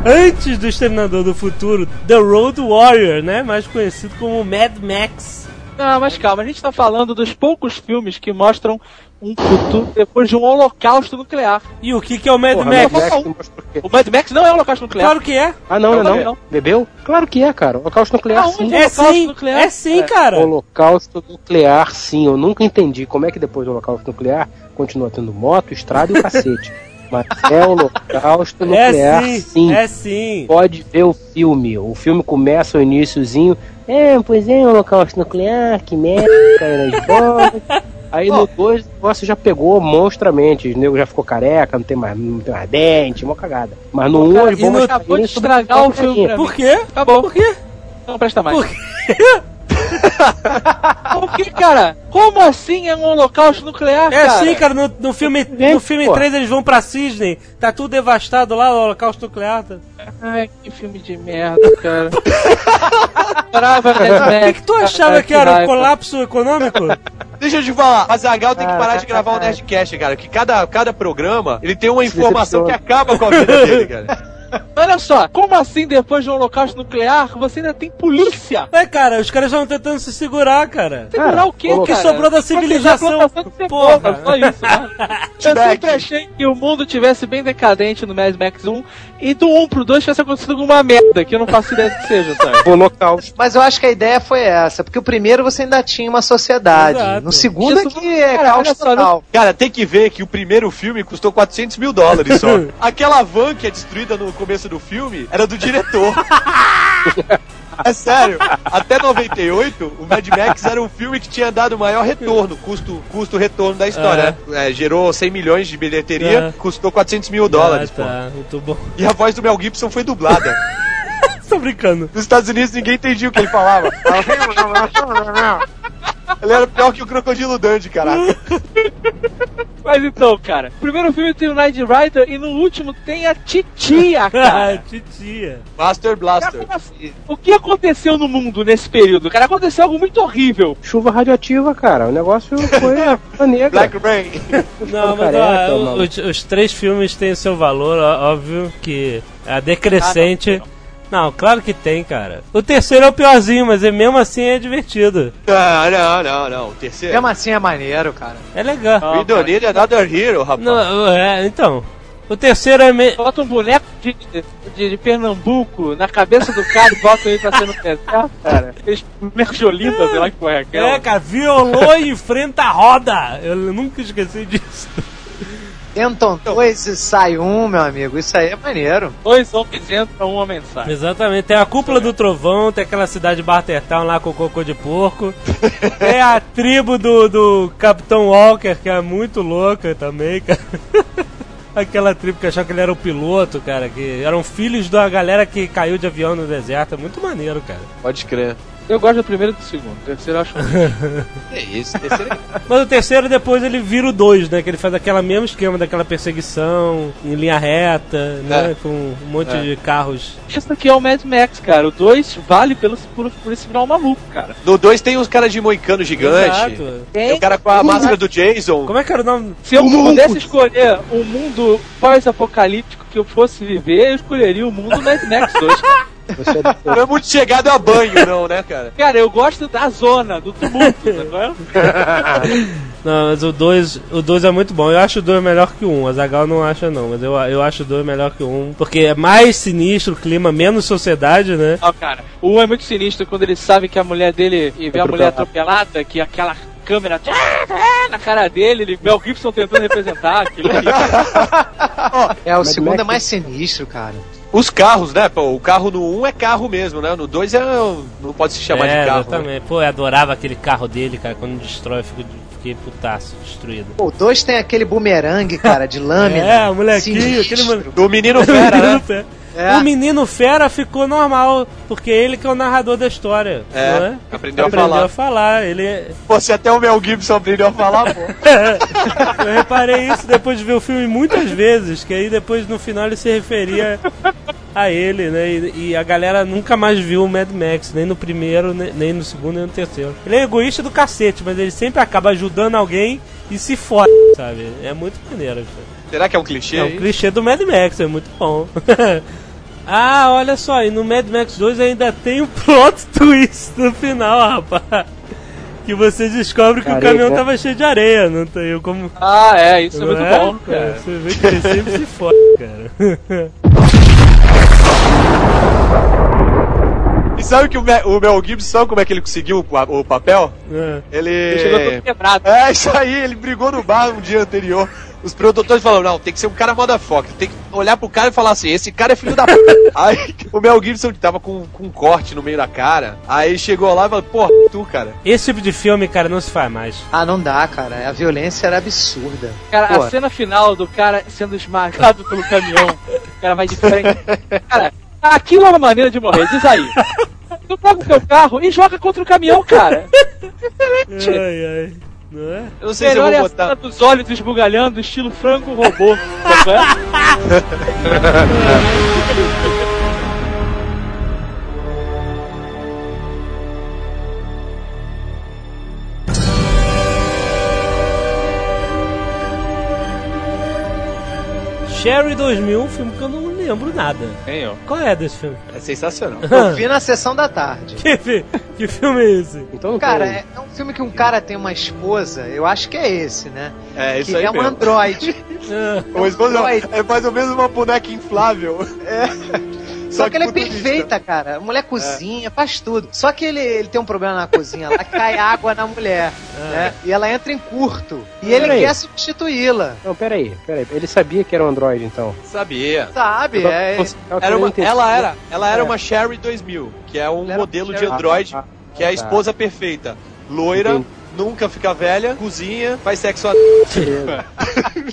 Antes do Exterminador do Futuro, The Road Warrior, né? Mais conhecido como Mad Max. Não, mas calma, a gente tá falando dos poucos filmes que mostram um futuro depois de um holocausto nuclear. E o que, que é o Mad Porra, Max? Mad Max o Mad Max não é um holocausto nuclear. Claro que é. Ah, não, não, Não, não. não. Bebeu? Claro que é, cara. Holocausto nuclear, Aonde? sim. É Holocausto sim, nuclear? é sim, É. cara. Holocausto nuclear, sim. Eu nunca entendi como é que depois do holocausto nuclear continua tendo moto, estrada e o cacete. Mas é holocausto nuclear, É sim, sim. é sim. Pode ver o filme. O filme começa o iníciozinho. É, pois é, holocausto nuclear, que merda, caiu nas bombas. Aí no 2 o negócio já pegou monstramente. O nego já ficou careca, não tem mais, não tem mais dente, uma cagada. Mas no 1 um, as no- bombas acabou de estragar o filme. Por quê? Acabou. Por quê? Não presta mais. Por Por que, cara? Como assim é um holocausto nuclear, É cara? assim, cara, no, no filme, no filme pô. 3 eles vão pra Sydney, tá tudo devastado lá, o holocausto nuclear. Tá... Ai, que filme de merda, cara. Brava, Mad O que, que tu achava que era? raiva. Colapso econômico? Deixa eu te falar, a Zagal tem que Ah, parar de gravar o. Nerdcast, cara. Que cada, cada programa ele tem uma informação que acaba com a vida dele, cara. Olha só, como assim depois de um holocausto nuclear você ainda tem polícia? É, cara, os caras estavam tentando se segurar, cara. Segurar o quê, O que sobrou da civilização? Porra. Só isso, né? Eu sempre achei que o mundo tivesse bem decadente no Mad Max 1 e do 1 pro 2 tivesse acontecido alguma merda que eu não faço ideia do que seja, sabe? Holocausto. Mas eu acho que a ideia foi essa, porque o primeiro você ainda tinha uma sociedade. Exato. No segundo é Isso- que é Cara, caos total. Cara, tem que ver que o primeiro filme custou 400 mil dólares só. Aquela van que é destruída no começo do filme era do diretor. É sério, até 98, o Mad Max era o filme que tinha dado o maior retorno, custo, custo retorno da história. né? É, gerou 100 milhões de bilheteria, É. custou 400 mil dólares, ah, pô. tá, muito bom. E a voz do Mel Gibson foi dublada. Tô brincando. Nos Estados Unidos ninguém entendia o que ele falava. Ele era pior que o Crocodilo Dundee, caraca. Mas então, cara, o primeiro filme tem o Night Rider e no último tem a Titia, Ah, cara. titia. Master Cara, Blaster. assim? O que aconteceu no mundo nesse período? Cara, aconteceu algo muito horrível. Chuva radioativa, cara. O negócio foi a negra. Black Rain. Não, mas careca, ó, os, os três filmes têm o seu valor, ó- óbvio que a decrescente. não, claro que tem, cara. O terceiro é o piorzinho, mas é, mesmo assim é divertido. Não, não, não, não. O terceiro. Mesmo assim é maneiro, cara. É legal. Não, We don't need another hero, rapaz. Não, é, então. O terceiro é meio. Bota um boneco de, de, de Pernambuco na cabeça do cara e bota ele pra ser no deserto, cara. Fez merjolinda, sei lá que porra é aquela. É, cara, violou e enfrenta a roda. Eu nunca esqueci disso. Entram dois e sai um, meu amigo. Isso aí é maneiro. Dois homens entram, uma mensagem. Exatamente, tem a cúpula do trovão, tem aquela cidade de Bartertown lá com o cocô de porco. tem a tribo do, do Capitão Walker, que é muito louca também, cara. Aquela tribo que achava que ele era o piloto, cara, que eram filhos da galera que caiu de avião no deserto. É muito maneiro, cara. Pode crer. Eu gosto do primeiro e do segundo. O terceiro eu acho É isso, terceiro é... Mas o terceiro depois ele vira o dois, né? Que ele faz aquele mesmo esquema daquela perseguição em linha reta, né? É. Com um monte É. de carros. Isso aqui é o Mad Max, cara. O 2 vale pelo, por, por esse final maluco, cara. No 2 tem os caras de moicano gigante. Exato. Tem o cara com a máscara do Jason. Como é que era o nome? Se eu pudesse escolher um mundo pós-apocalíptico que eu fosse viver, eu escolheria o mundo Mad Max 2. Você é Não é muito chegado a banho, não, né, cara? Cara, eu gosto da zona, do tumulto, tá Não, mas o 2 o dois é muito bom. Eu acho o 2 melhor que o 1. Um. A Zagal não acha, não. Mas eu, eu acho o 2 melhor que o 1. Um, porque é mais sinistro o clima, menos sociedade, né? Ó, cara, o 1 é muito sinistro quando ele sabe que a mulher dele e vê a mulher atropelada, que aquela câmera na cara dele, ele, Mel Gibson tentando representar aquilo. É, o Mad segundo Max- é mais sinistro, cara. Os carros, né? Pô, o carro no 1 é carro mesmo, né? No 2 é, não pode se chamar é, de carro. né? exatamente. Pô, eu adorava aquele carro dele, cara. Quando destrói, eu fico, fiquei putaço, destruído. Pô, o dois tem aquele bumerangue, cara, de lâmina. É, o molequinho, Sinistro. aquele Do menino fera, né? É. O menino fera ficou normal, porque ele que é o narrador da história. É, não é? aprendeu a Aprendeu falar. a falar. Ele é- Pô, se até o Mel Gibson aprendeu a falar, pô. Eu reparei isso depois de ver o filme muitas vezes, que aí depois no final ele se referia a ele, né? E, e a galera nunca mais viu o Mad Max, nem no primeiro, ne- nem no segundo, nem no terceiro. Ele é egoísta do cacete, mas ele sempre acaba ajudando alguém e se fode, sabe? É muito maneiro. cara. Será que é um clichê? É um clichê do Mad Max, é muito bom. ah, olha só, e no Mad Max 2 ainda tem um plot twist no final, rapaz. Que você descobre que o caminhão tava cheio de areia, não tem como. Ah, é, isso é Não muito bom, cara. Você vê que ele sempre se fode, cara. E sabe que o, Me- o Mel Gibson, sabe como é que ele conseguiu o, o papel? É. Ele. Ele chegou todo quebrado. É, isso aí, ele brigou no bar um dia anterior. Os produtores falaram, não, tem que ser um cara motherfucker, tem que olhar pro cara e falar assim, esse cara é filho da p. Aí o Mel Gibson tava com, com um corte no meio da cara, aí chegou lá e falou, porra, tu, cara. Esse tipo de filme, cara, não se faz mais. Ah, não dá, cara. A violência era absurda. Cara, Pô. a cena final do cara sendo esmagado pelo caminhão, o cara vai de frente. Cara, aquilo é uma maneira de morrer, diz aí. Tu pega o teu carro e joga contra o caminhão, cara. Excelente. Ai, ai. Não é? Eu não sei se eu Melhor é vou a cena botar. dos olhos esbugalhando, estilo frango robô. Sherry 2000, um filme que eu não lembro nada. Nem eu. Qual é desse filme? É sensacional. Eu vi na sessão da tarde. Que, fi- que filme é esse? Então Cara, é, é um filme que um cara tem uma esposa, eu acho que é esse, né? É, isso que aí é um mesmo. androide. Ah, O esposo Android. é mais ou menos uma boneca inflável. Só que ele é perfeita, cara. A mulher cozinha, faz tudo. Só que ele, ele tem um problema na cozinha lá, cai água na mulher, né? E ela entra em curto. E ele Peraí. quer substituí-la. Não, peraí, peraí. Ele sabia que era um Android, então. Sabia. Sabe? É, Era uma, ela era, ela era É. uma Sherry 2000, que é um Ela modelo de Sherry- Android, Ah, ah, que é a tá. esposa perfeita. Loira, Entendi. nunca fica velha, cozinha, faz sexo a...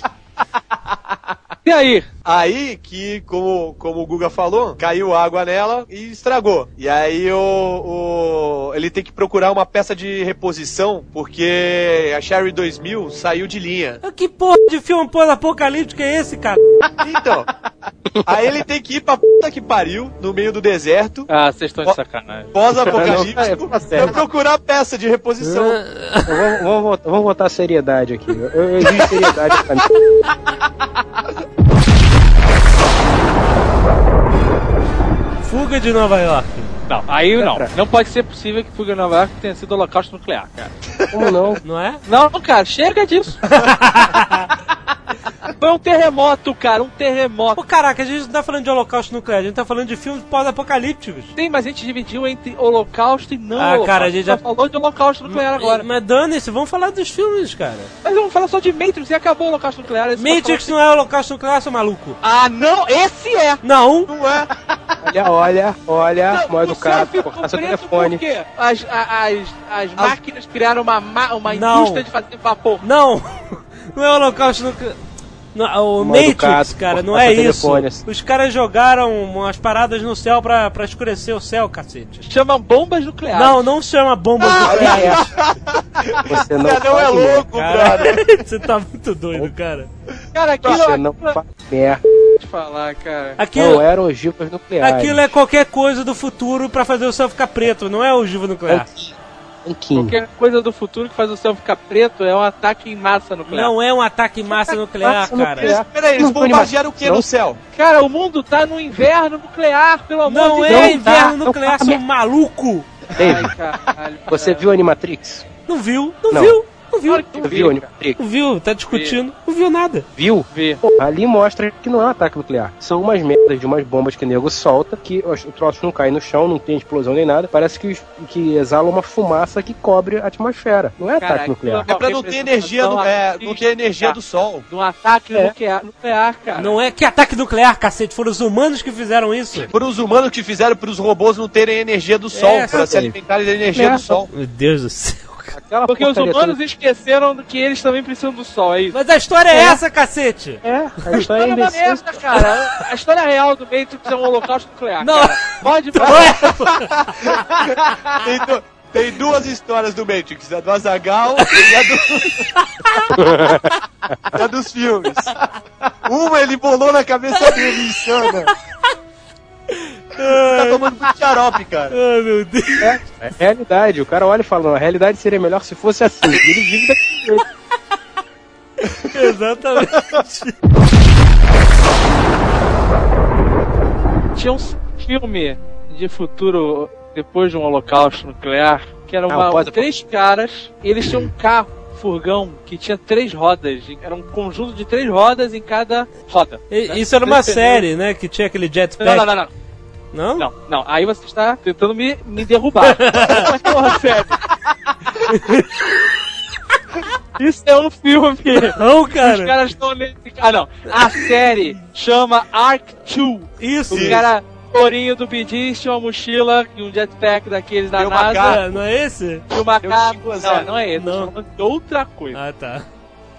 E aí? Aí que, como, como o Guga falou, caiu água nela e estragou. E aí o, o- ele tem que procurar uma peça de reposição, porque a Sherry 2000 saiu de linha. que porra de filme pós-apocalíptico é esse, cara? Então, aí ele tem que ir pra puta que pariu, no meio do deserto, Ah, vocês estão de sacanagem. pós-apocalíptico, tá pra procurar peça de reposição. Ah, Vamos, vamos, voltar- vamos voltar à seriedade aqui. Eu, eu exijo seriedade pra mim. Fuga de Nova York. Não, aí não. Pera. Não pode ser possível que Fuga Nova York tenha sido holocausto nuclear, cara. Como não? Não é? Não, cara, chega disso. Foi um terremoto, cara, um terremoto. Pô, caraca, a gente não tá falando de holocausto nuclear, a gente tá falando de filmes pós-apocalípticos. Tem, mas a gente dividiu entre holocausto e não Ah, holocausto. cara, a gente já- falou de holocausto nuclear agora. Mas dane-se, vamos falar dos filmes, cara. Mas vamos falar só de Matrix e acabou o holocausto nuclear. esse Matrix não é holocausto nuclear, seu maluco. Ah, não, esse é! Não. Não é? Olha, olha, olha, Não, mal ficou cortar seu telefone. Por quê? As, as, as máquinas criaram uma, ma- uma indústria de fazer vapor. Não. Não é holocausto nuclear. Não, o Mal Matrix, educado, cara, não é isso. Os caras jogaram umas paradas no céu pra, pra escurecer o céu, cacete. Chamam bombas nucleares. Não, não chama bombas nucleares. Você não, Não, não é louco, Cara, brother. você tá muito doido, cara. Cara, aquilo. Você não aquilo faz merda. te falar, cara. Aquilo, Não eram ogivas nucleares. aquilo é qualquer coisa do futuro pra fazer o céu ficar preto, não é ogiva nuclear. Tanquinho. Qualquer coisa do futuro que faz o céu ficar preto é um ataque em massa nuclear. Não é um ataque em massa nuclear, Massa cara. nuclear. Peraí, eles Não foi bombardearam o que não. no céu? Cara, o mundo tá no inverno nuclear, pelo amor Não de é Deus. inverno tá, nuclear, não seu maluco. David, Ai, caralho, você viu Animatrix? Não viu, não, Não. viu, não viu. Claro vi. viu? Não viu, tá discutindo, não viu nada. Viu? Vi. Pô, ali mostra que não é um ataque nuclear. São umas merdas de umas bombas que o nego solta, que os- o troço não cai no chão, não tem explosão nem nada. Parece que, que exala uma fumaça que cobre a atmosfera. Não é Cara, ataque nuclear. É pra não ter energia, do, é, não ter energia do sol. De um ataque É. nuclear, nuclear, cara. Não é que ataque nuclear, cacete, foram os humanos que fizeram isso. Por os humanos que fizeram para os robôs não terem energia do sol, É, para se alimentarem da energia É. do sol. Meu Deus do céu. Aquela Porque os humanos esqueceram que eles também precisam do sol, é isso. Mas a história é, essa, cacete. toda- É, a A história é é uma imbecil. merda, cara. A história real do Matrix é um holocausto nuclear. Não. cara. Pode falar. é, Tem, du- tem duas histórias do Matrix, a do Azagal e a, do... e a dos filmes. Uma ele bolou na cabeça dele, insana. Tá tomando muito xarope, cara. Ai, meu Deus. É realidade. O cara olha e fala, a realidade seria melhor se fosse assim. Ele vive daquele jeito. Exatamente. Tinha um filme de futuro depois de um holocausto nuclear que era Ah, uma, pode- três caras e eles tinham um carro, furgão, que tinha três rodas. Era um conjunto de três rodas em cada roda. E- Isso era uma série, né? Que tinha aquele jetpack. Não, não, não, não. Não? Não, não. Aí você está tentando me, me derrubar. Mas, porra, sério. Isso é um filme. Não, Os cara. caras estão nesse. Ah, não. A série chama Arc 2. Isso. O cara, Torinho do Bidis, tinha uma mochila e um jetpack daqueles da NASA. macaco. Não é esse? E o macaco. Eu digo, Não, não é esse. Não. Não. falando de outra coisa. Ah, tá.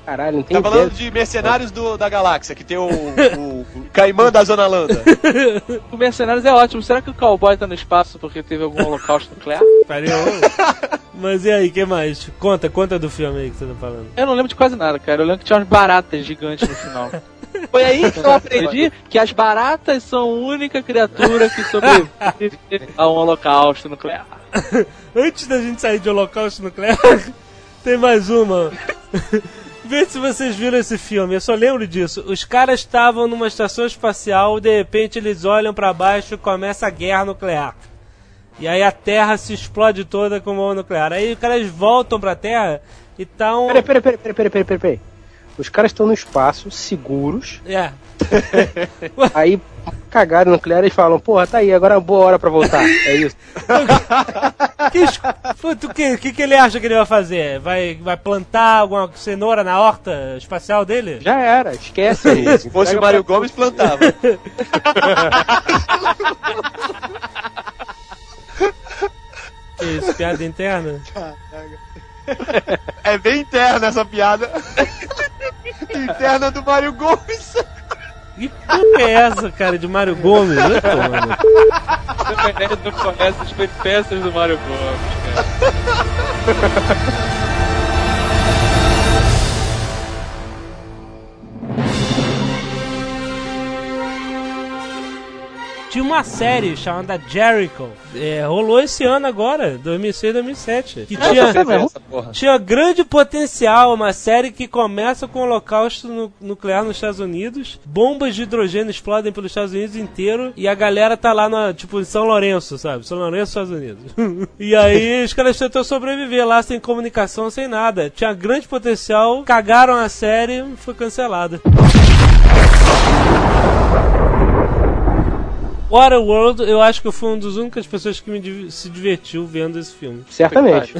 Caralho, não tem Tá falando de mercenários do- da galáxia, que tem o, o, o Caimã da Zona Landa. O Mercenários é ótimo. Será que o cowboy tá no espaço porque teve algum holocausto nuclear? Pariu. Mas e aí, que mais? Conta, conta do filme aí que você tá falando. Eu não lembro de quase nada, cara. Eu lembro que tinha umas baratas gigantes no final. Foi aí que eu aprendi que as baratas são a única criatura que sobrevive a um holocausto nuclear. Antes da gente sair de holocausto nuclear, tem mais uma. Vê se vocês viram esse filme, eu só lembro disso. Os caras estavam numa estação espacial, de repente eles olham pra baixo e começa a guerra nuclear. E aí a Terra se explode toda com bomba nuclear. Aí os caras voltam pra Terra e tão. Peraí, peraí, peraí, peraí, peraí, peraí, peraí, peraí. Os caras estão no espaço, seguros, É. aí cagaram no nuclear e falam, porra, tá aí, agora é uma boa hora pra voltar. É isso. O que, que, que ele acha que ele vai fazer? Vai, vai plantar alguma cenoura na horta espacial dele? Já era, esquece aí. Se fosse o Mário Gomes, plantava. Isso, piada interna? É bem interna essa piada. interna do Mário Gomes. Que porra é essa, cara, de Mário Gomes? Vai tomar no cu. O Jovem Nerd não conhece as peripécias do Mario Gomes, cara. Tinha uma série chamada Jericho. É, rolou esse ano agora, 2006, 2007. Que tinha, tinha grande potencial. Uma série que começa com o holocausto nu- nuclear nos Estados Unidos. Bombas de hidrogênio explodem pelos Estados Unidos inteiro. E a galera tá lá, na, tipo, em São Lourenço, sabe? São Lourenço, Estados Unidos. e aí os caras tentam sobreviver lá sem comunicação, sem nada. Tinha grande potencial. Cagaram a série foi cancelada. Waterworld, eu acho que eu fui uma das únicas pessoas que me div- se divertiu vendo esse filme. Certamente.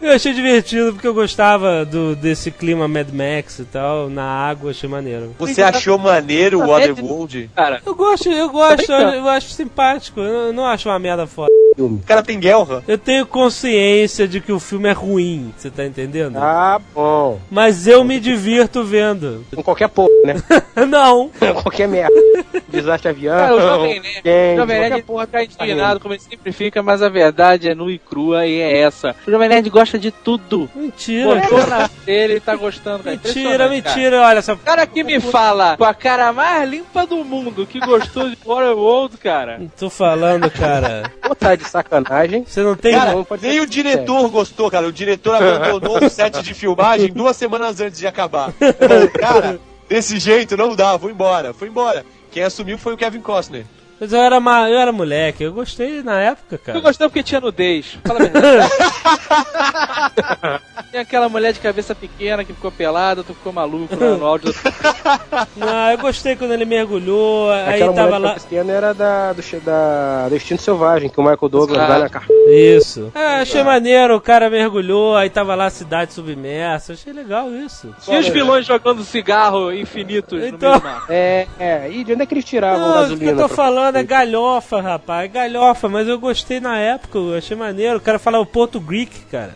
Eu achei divertido porque eu gostava do, desse clima Mad Max e tal, na água, achei maneiro. Você achou maneiro o Waterworld? Cara, Eu gosto, eu gosto, brincando. eu, eu acho simpático, eu não- acho uma merda foda. O cara tem guerra. Eu tenho consciência de que o filme é ruim, você tá entendendo? Ah, bom. Mas eu me divirto vendo. Com qualquer porra, né? não! qualquer merda. Desastre avião. cara, o Jovem Nerd, quente, o Jovem Nerd porra tá indignado, como ele sempre fica, mas a verdade é nua e crua e é essa. O Jovem Nerd gosta de tudo. Mentira, Botou cara. na dele e tá gostando, cara. Mentira, Impressionante, cara. mentira, olha só. O cara que me fala com a cara mais limpa do mundo que gostou de Waterworld, cara. Tô falando, cara. Pô, tá de sacanagem. Você não tem. Cara, não nem o diretor gostou, cara. O diretor abandonou o set de filmagem duas semanas antes de acabar. Falou, cara, desse jeito não dá, vou embora. Foi embora. Quem assumiu foi o Kevin Costner. Mas eu era, ma... eu era moleque, eu gostei na época, cara. Eu gostei porque tinha nudez. Fala a verdade. Tem aquela mulher de cabeça pequena que ficou pelada, tu ficou maluco lá no áudio. Não, eu gostei quando ele mergulhou, aí Aquela tava mulher lá. pequena era da, do, che- da, do Instinto Selvagem, que o Michael Douglas Ah. dá na cara. Isso. É, achei maneiro, o cara mergulhou, aí tava lá a cidade submersa, achei legal isso. E os vilões jogando cigarro infinitos Então- no meio do mar. É, é. E de onde é que eles tiravam Não, o que gasolina? eu tô pra- falando é galhofa, rapaz, é galhofa, mas eu gostei na época, eu achei maneiro. O cara falava Porto Greek, cara.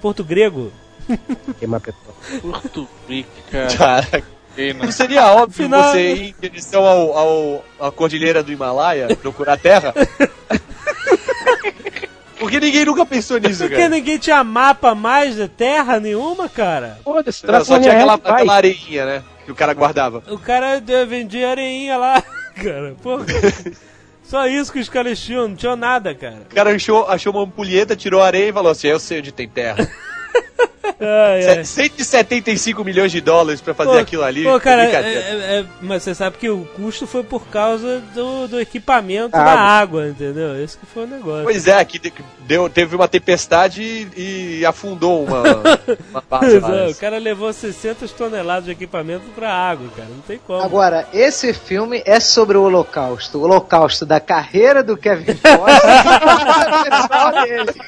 Porto grego. Queimar petróleo. Porto Rico, cara. Não. seria óbvio Final- você ir em direção ao, ao, à cordilheira do Himalaia, procurar terra? Porque ninguém nunca pensou nisso, Porque cara. ninguém tinha mapa mais de terra nenhuma, cara. Foda-se, só tinha linha aquela, aquela areinha, né? Que o cara guardava. O cara vendia areinha lá, cara. Pô, só isso que os caras tinham, não tinham nada, cara. O cara achou, achou uma ampulheta, tirou a areia e falou assim: Eu sei onde tem terra. Ai, ai. 175 milhões de dólares pra fazer Pô, aquilo ali. Pô, cara, é é- é- é- mas você sabe que o custo foi por causa do, do equipamento A da água. água, entendeu? Esse que foi o negócio. Pois é, aqui de- deu, teve uma tempestade e, e afundou uma, uma base lá. o cara levou 60 toneladas de equipamento pra água, cara. Não tem como. Agora, esse filme é sobre o Holocausto. O Holocausto da carreira do Kevin Costner e do pessoal dele.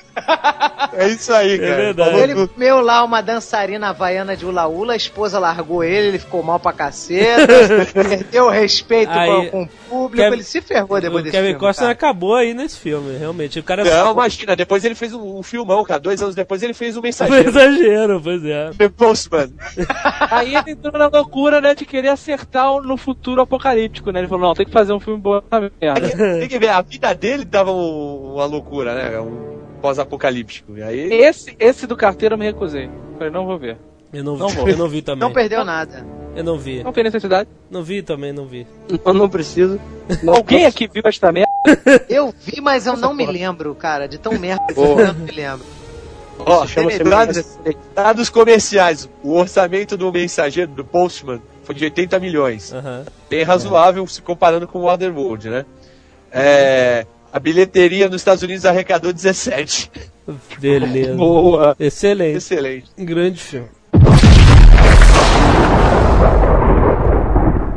É isso aí, cara. verdade. Falou Ele tudo. comeu lá uma dançarina havaiana de ula ula, a esposa largou ele, ele ficou mal pra caceta, perdeu o respeito Aí, com, o público, Kevin- ele se ferrou depois o desse Kevin filme. Costner cara. acabou aí nesse filme, realmente. O cara Não, imagina, depois ele fez um, um filmão, cara. Dois anos depois ele fez um mensageiro. Mensageiro, pois é. The Postman. Aí ele entrou na loucura, né, de querer acertar o- no futuro apocalíptico, né? Ele falou, não, tem que fazer um filme bom essa merda. Tem que ver, a vida dele tava um- uma loucura, né? Um pós-apocalíptico. E aí. Esse, esse do carteiro eu me recusei. Falei, não vou ver. Eu não vi, Não vou. eu não vi também. Não perdeu nada. Eu não vi. Não tem necessidade. Não vi também, não vi. Não, não preciso. Não, Alguém aqui viu esta merda? Eu vi, mas eu não me lembro, cara, de tão merda que eu não me lembro. Ó, chama dados, dados comerciais. O orçamento do mensageiro, do Postman, foi de 80 milhões. Aham. Bem razoável se comparando com o Waterworld, né? É, a bilheteria nos Estados Unidos arrecadou 17. Beleza. Boa. Excelente. Excelente. Grande filme.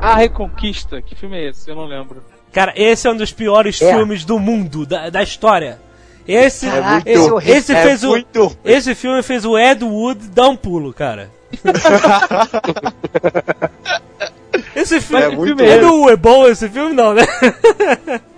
A Reconquista. Que filme é esse? Eu não lembro. Cara, esse é um dos piores É. filmes do mundo, da, da história. Esse, Caraca, esse, esse é esse É fez o, muito. esse filme fez o Ed Wood dar um pulo, cara. esse filme É é, muito é, do- é bom esse filme não, né?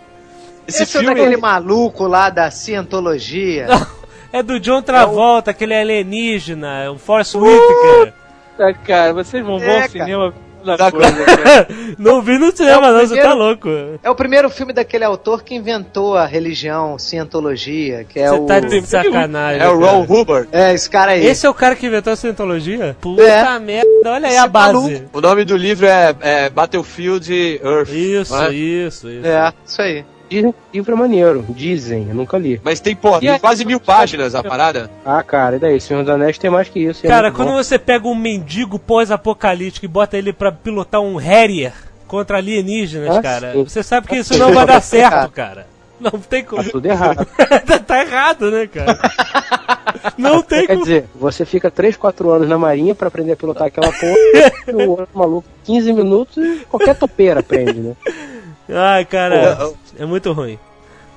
Esse, Esse é filme. daquele maluco lá da Cientologia. É do John Travolta, aquele alienígena, o Force Whitaker. Ah, cara, vocês vão É, bom ao cinema da coisa, cara. Não vi no cinema, É o não, você tá louco. É o primeiro filme daquele autor que inventou a religião Cientologia, que é Você o... tá de sacanagem. É o. Ron Hubbard. É, esse cara aí. Esse é o cara que inventou a Scientologia? Puta É. merda, olha aí Esse a base. maluco. O nome do livro é, é Battlefield Earth. Isso, é? isso, isso. É, isso aí. Dizem que livro é maneiro. Dizem, eu nunca li. Mas tem, pô, tem aí? quase mil páginas a parada. Ah, cara, e daí? Senhor dos Anéis tem mais que isso. é Cara, muito quando bom. você pega um mendigo pós-apocalíptico e bota ele pra pilotar um Harrier contra alienígenas, Ah, cara, sim. você sabe que isso não vai dar certo, cara. Não tem como. Tá tudo errado. tá errado, né, cara? Não tem Quer como. dizer, você fica 3, 4 anos na marinha pra aprender a pilotar aquela porra, e o outro maluco 15 minutos e qualquer topeira aprende, né? Ai, cara, Pô, é muito ruim.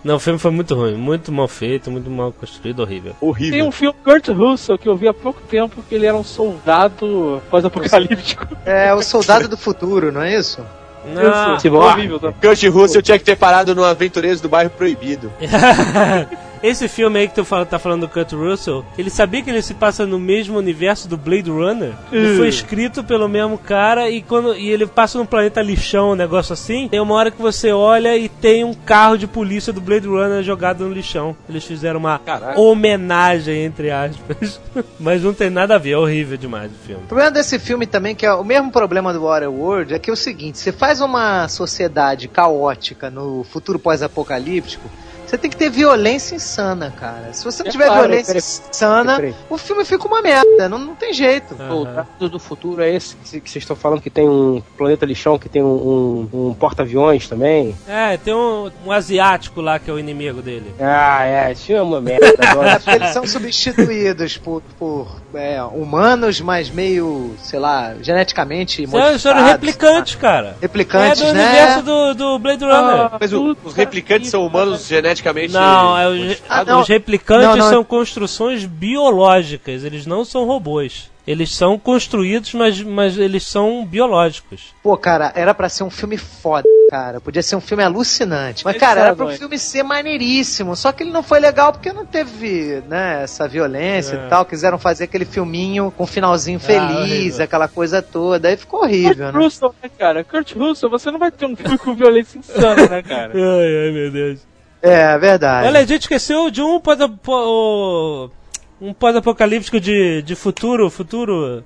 Não, o filme foi muito ruim, muito mal feito, muito mal construído, horrível. Tem Horrível. um filme Kurt Russell que eu vi há pouco tempo que ele era um soldado pós-apocalíptico. É o Soldado do Futuro, não é isso? Não. Isso, horrível. Tá? Kurt Russell tinha que ter parado no Aventureiros do Bairro Proibido. Esse filme aí que tu fala, tá falando do Kurt Russell, ele sabia que ele se passa no mesmo universo do Blade Runner? Ele foi escrito pelo mesmo cara e quando e ele passa num planeta lixão, um negócio assim. Tem uma hora que você olha e tem um carro de polícia do Blade Runner jogado no lixão. Eles fizeram uma Caraca. homenagem, entre aspas. Mas não tem nada a ver, é horrível demais o filme. O problema desse filme também, que é o mesmo problema do Waterworld, é que é o seguinte, você faz uma sociedade caótica no futuro pós-apocalíptico, você tem que ter violência insana, cara. Se você não É tiver claro, violência peraí, insana, peraí. o filme fica uma merda, não, não tem jeito. O Aham. Trato do Futuro é esse que vocês estão falando que tem um planeta lixão, que tem um, um- um porta-aviões também? É, tem um, um asiático lá que é o inimigo dele. Ah, é, isso é uma merda. É eles são substituídos por, por é, humanos, mas meio, sei lá, geneticamente São, são modificados. replicantes, cara. Replicantes, é do né? universo do, do Blade Runner. Mas o- os replicantes são humanos geneticamente. Não, é os, Ah, não. os replicantes Não, não. são construções biológicas, eles não são robôs. Eles são construídos, mas, mas eles são biológicos. Pô, cara, era pra ser um filme foda, cara. Podia ser um filme alucinante. Mas, cara, era são pro doidos. filme ser maneiríssimo. Só que ele não foi legal porque não teve, né, essa violência É. e tal. Quiseram fazer aquele filminho com um finalzinho Ah, feliz, horrível. aquela coisa toda. Aí ficou horrível, Kurt né? Russell, né, cara? Kurt Russell, você não vai ter um filme com violência insana, né, cara? Ai, ai, meu Deus. É, verdade. Olha, a gente esqueceu de um pós o- um pós-apocalíptico de, de futuro, futuro.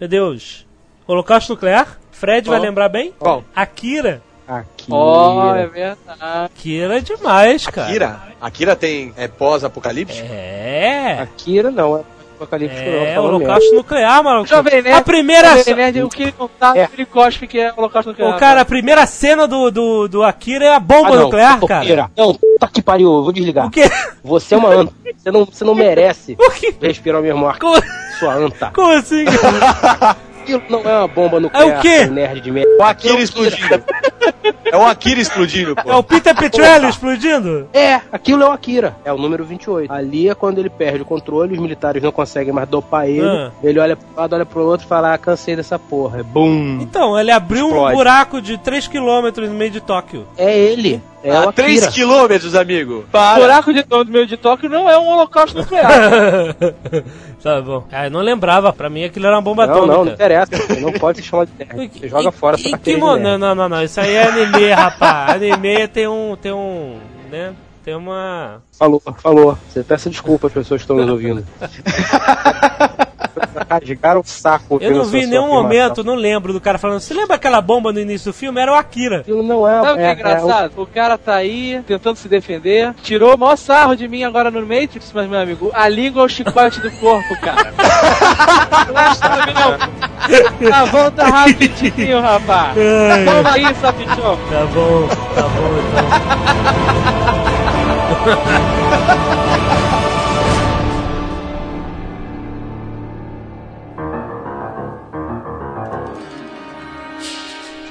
Meu Deus. Holocausto nuclear? Fred vai Qual? lembrar bem? Qual? Akira. Aqui. Ó, é verdade. Akira é demais, cara. Akira? Akira tem é, pós-apocalíptico? É. Akira não, é apocalipse. É, holocausto nuclear, maluco. Jovem Nerd, A primeira. Jovem Nerd, o que ele não sabe, É. ele cospe que é holocausto nuclear. Ô, cara, a primeira cena do, do, do Akira é a bomba Ah, não, nuclear, cara. Não, puta que pariu, eu vou desligar. O quê? Você é uma anta. Você não, você não merece O quê? respirar o mesmo ar, Como, sua anta. como assim, cara? Aquilo não é uma bomba nuclear, É o quê? nerd de merda. O Akira explodindo. É o Akira explodindo, É o pô. Peter Petrelli explodindo? É, aquilo é o Akira. É o número 28. Ali é quando ele perde o controle, os militares não conseguem mais dopar ele. Ah. Ele olha pro lado, olha pro outro e fala, ah, cansei dessa porra. É Bum. Então, ele abriu um Explode. buraco de 3km no meio de Tóquio. É ele. É o A 3 Akira. quilômetros, amigo. O Para. buraco de do meio de Tóquio não é um holocausto nuclear. tá bom. Ah, eu não lembrava. Pra mim aquilo era uma bomba Não, não, não atômica. interessa. Não pode se chamar de nerd. Você joga fora e, essa e que não, nerd. não, não, não. Isso aí é anime, rapaz. Anime tem um. Tem um. né? Tem uma. Falou, falou. Você peça desculpa às pessoas que estão nos ouvindo. rasgaram o saco. Eu não vi nenhum momento, não lembro do cara falando. Você lembra aquela bomba no início do filme? Era o Akira. Aquilo não é. Sabe o que é, é, engraçado? O cara tá aí, tentando se defender, tirou o maior sarro de mim agora no Matrix, mas, meu amigo, a língua é o chicote do corpo, cara. Não, a volta rapidinho, rapaz. Toma aí, sabichão. tá bom, tá bom então.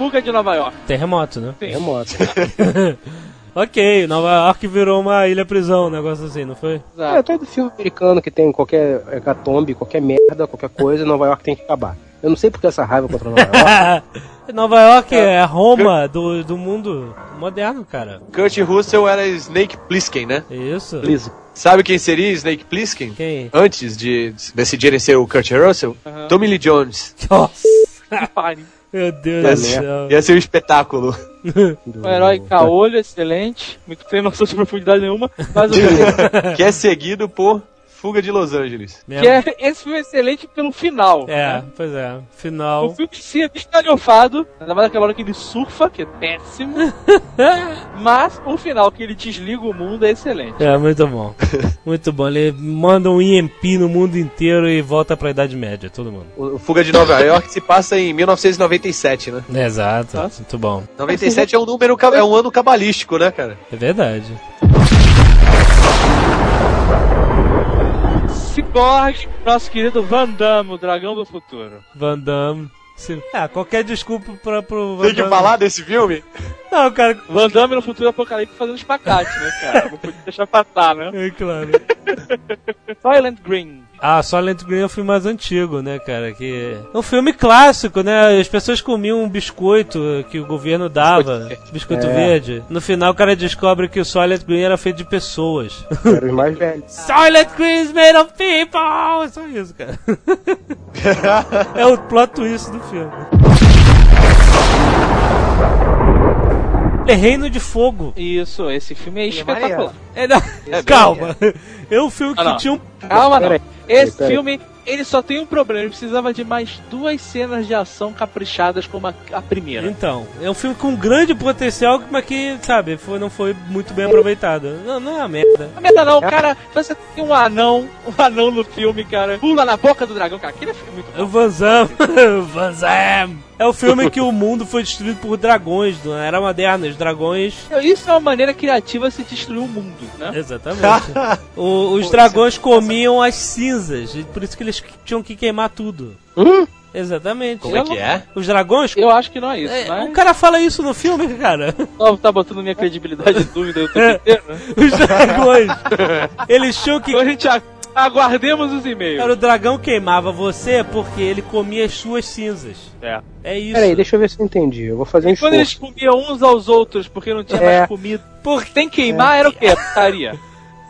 Fuga de Nova York. Terremoto, né? é remoto. Ok, Nova York virou uma ilha prisão, um negócio assim, não foi? É, Exato. todo filme americano que tem qualquer hecatombe, qualquer merda, qualquer coisa, Nova York tem que acabar. Eu não sei porque essa raiva contra Nova York. Nova York é a Roma do, do mundo moderno, cara. Kurt Russell era Snake Plissken, né? Isso. Please. Sabe quem seria Snake Plissken? Quem? Antes de decidirem ser o Kurt Russell? Tommy Lee Jones. Nossa. Meu Deus do céu. ia ser um espetáculo. Um herói caolho, excelente. Muito sem noção de profundidade nenhuma. Mas o que que é seguido por Fuga de Los Angeles. Mesmo. é, esse filme é excelente pelo final. É, né? pois é. O Final. filme em si é estalhofado, ainda mais naquela hora que ele surfa, que é péssimo. mas o final que ele desliga o mundo é excelente. É, muito bom. Muito bom. Ele manda um EMP no mundo inteiro e volta pra Idade Média, todo mundo. O Fuga de Nova York se passa em 1997, né? Exato. Nossa. Muito bom. 97 é um número, é um ano cabalístico, né, cara? É verdade. Cyborg, nosso querido Van Damme, o dragão do futuro. Van Damme. Se- Ah, qualquer desculpa pra, pro Van Tem que falar desse filme? Não, cara. Van Damme no futuro apocalipse fazendo espacate, né, cara? Não podia deixar passar, né? É claro. Silent Green. Ah, Silent Green é um filme mais antigo, né, cara? Que é um filme clássico, né? As pessoas comiam um biscoito que o governo dava, biscoito É. verde. No final, o cara descobre que o Silent Green era feito de pessoas. Eram os mais velhos. Silent Green is made of people! É só isso, cara. é o plot twist do filme. É Reino de Fogo. Isso, esse filme é espetacular. É, não, calma. É um filme que Ah, tinha um. Calma, não. Peraí, Esse peraí. filme, ele só tem um problema. Ele precisava de mais duas cenas de ação caprichadas como a, a primeira. Então, é um filme com grande potencial, mas que, sabe, foi, não foi muito bem aproveitado. Não, não é uma merda. Não merda não, cara. Você tem um anão, um anão no filme, cara. Pula na boca do dragão, cara. Aquele é muito É o Van Zam. Van Zam. É o filme que o mundo foi destruído por dragões, na era moderna. Os dragões. bom. Isso é uma maneira criativa de se destruir o mundo, né? Exatamente. O- os dragões comiam as cinzas, e por isso que eles tinham que queimar tudo. Hum? Exatamente. Como é que é? Os dragões. Eu acho que não é isso, É, mas... O cara fala isso no filme, cara. Só tá botando minha credibilidade em dúvida o tempo inteiro? Os dragões. Eles tinham que. Então a gente a- aguardemos os e-mails. Cara, o dragão queimava você porque ele comia as suas cinzas. É. É isso. Peraí, deixa eu ver se eu entendi. Eu vou fazer um E quando eles esforço. comiam uns aos outros porque não tinha É. mais comida. Por tem queimar era o quê? Putaria.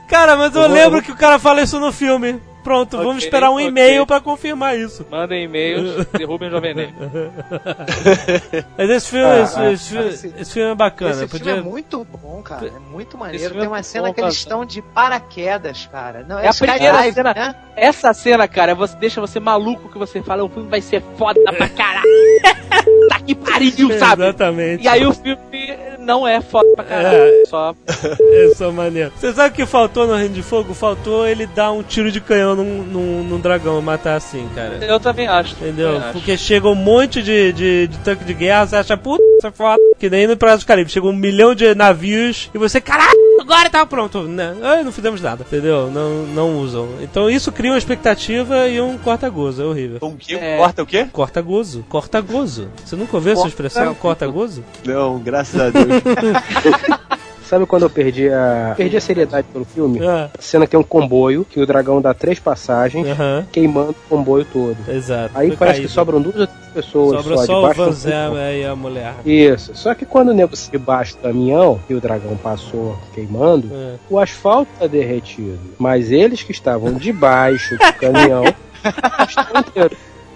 Cara, mas eu, Eu lembro vou- que o cara fala isso no filme. Pronto, Ok, vamos esperar um ok. e-mail pra confirmar isso. Mandem e-mails, derrubem o Jovem Nerd. Mas esse filme, Ah, esse, ah, esse filme, esse- esse filme é bacana. Esse podia... filme é muito bom, cara. É muito maneiro. Tem é uma muito cena bom, que eles estão de paraquedas, cara. Não, É a primeira skydive, cena. né? Essa cena, cara, você deixa você maluco que você fala, o filme vai ser foda pra caralho. tá que pariu, sabe? Exatamente. E aí o filme não é foda pra caralho. É. Só Esse é maneiro. Você sabe o que faltou no Reino de Fogo? Faltou ele dar um tiro de canhão num, num, num dragão, matar assim, cara. eu também acho. Entendeu? também acho. Porque chega um monte de, de, de tanque de guerra, você acha, puta, isso é foda. Que nem no Piratas do Caribe. Chega um milhão de navios e você, caralho, agora tá pronto. Né? Ah, não fizemos nada, entendeu? Não, não usam. Então isso cria uma expectativa e um corta-gozo. É horrível. Um que É. corta o quê? Corta-gozo. Corta-gozo. Você nunca ouviu essa expressão? Corta-gozo? Não, graças a Deus. Sabe quando eu perdi a. Perdi a seriedade pelo filme? Ah, A cena que tem um comboio, que o dragão dá três passagens, Aham, queimando o comboio todo. exato. Aí Foi parece caído. que sobram duas ou três pessoas Sobra só, só o Van Zam e a mulher. Isso. Só que quando o nego se debaixo do caminhão e o dragão passou queimando, É. o asfalto tá derretido. Mas eles que estavam debaixo do caminhão estão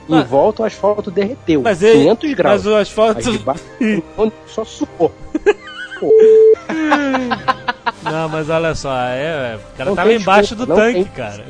inteiros. Em Mas- volta o asfalto derreteu. Mas ele- 500 graus. Mas o asfalto. Aí debaixo do caminhão só suou. Não, mas olha só, é, o cara Não tava embaixo desculpa, do tanque, tem. cara.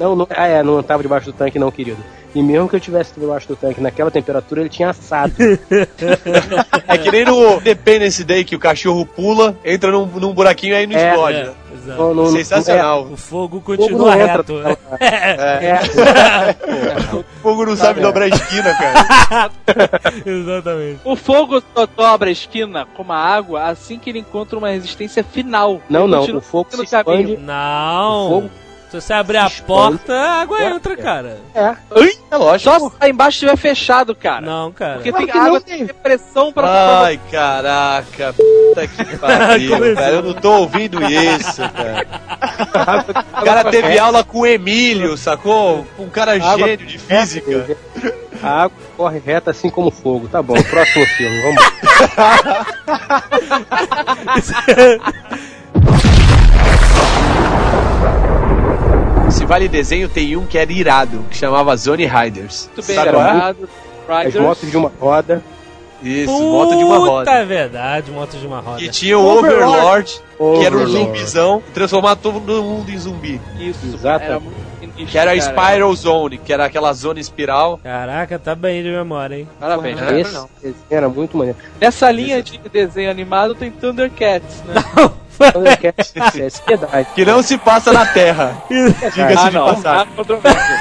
Não, não, ah, é, não tava debaixo do tanque, não, querido. E mesmo que eu tivesse debaixo do tanque naquela temperatura, ele tinha assado. É que nem no Independence Day que o cachorro pula, entra num, num buraquinho aí não É, explode, É, né? Exato. Não, não- Sensacional. O fogo continua entra reto. pela- É. É, O fogo não sabe é. dobrar a esquina, cara. Exatamente. O fogo só dobra a esquina como a água assim que ele encontra uma resistência final. não, Ele não, o fogo se caminho. expande. Não. O fogo- Se você abrir a porta, a água É, entra, é. cara. É. É lógico. Só se lá embaixo estiver fechado, cara. Não, cara. Porque Claro tem que água não, tem pressão pra Ai, caraca, puta que pariu, cara. Eu não tô ouvindo isso, cara. O cara teve aula com o Emílio, sacou? Um cara Água- gênio de física. A água corre reta assim como fogo. Tá bom, próximo filme, vamos. Esse Vale Desenho tem um que era irado, que chamava Zone Riders. Muito bem é? lembrado. As Riders. motos de uma roda. Isso, moto de uma Puta, roda. é verdade, moto de uma roda. Que tinha o Overlord, que era um Overlord. zumbizão, transformar todo mundo em zumbi. Isso, Exato. Que era a. Spiral Zone, que era aquela zona espiral. Caraca, tá bem de memória, hein? Parabéns, Porra, não não. era muito maneiro. Nessa linha de desenho animado tem Thundercats, né? É piedade. Que não se passa na Terra. Diga-se ah, de não. passagem. Controvérsia.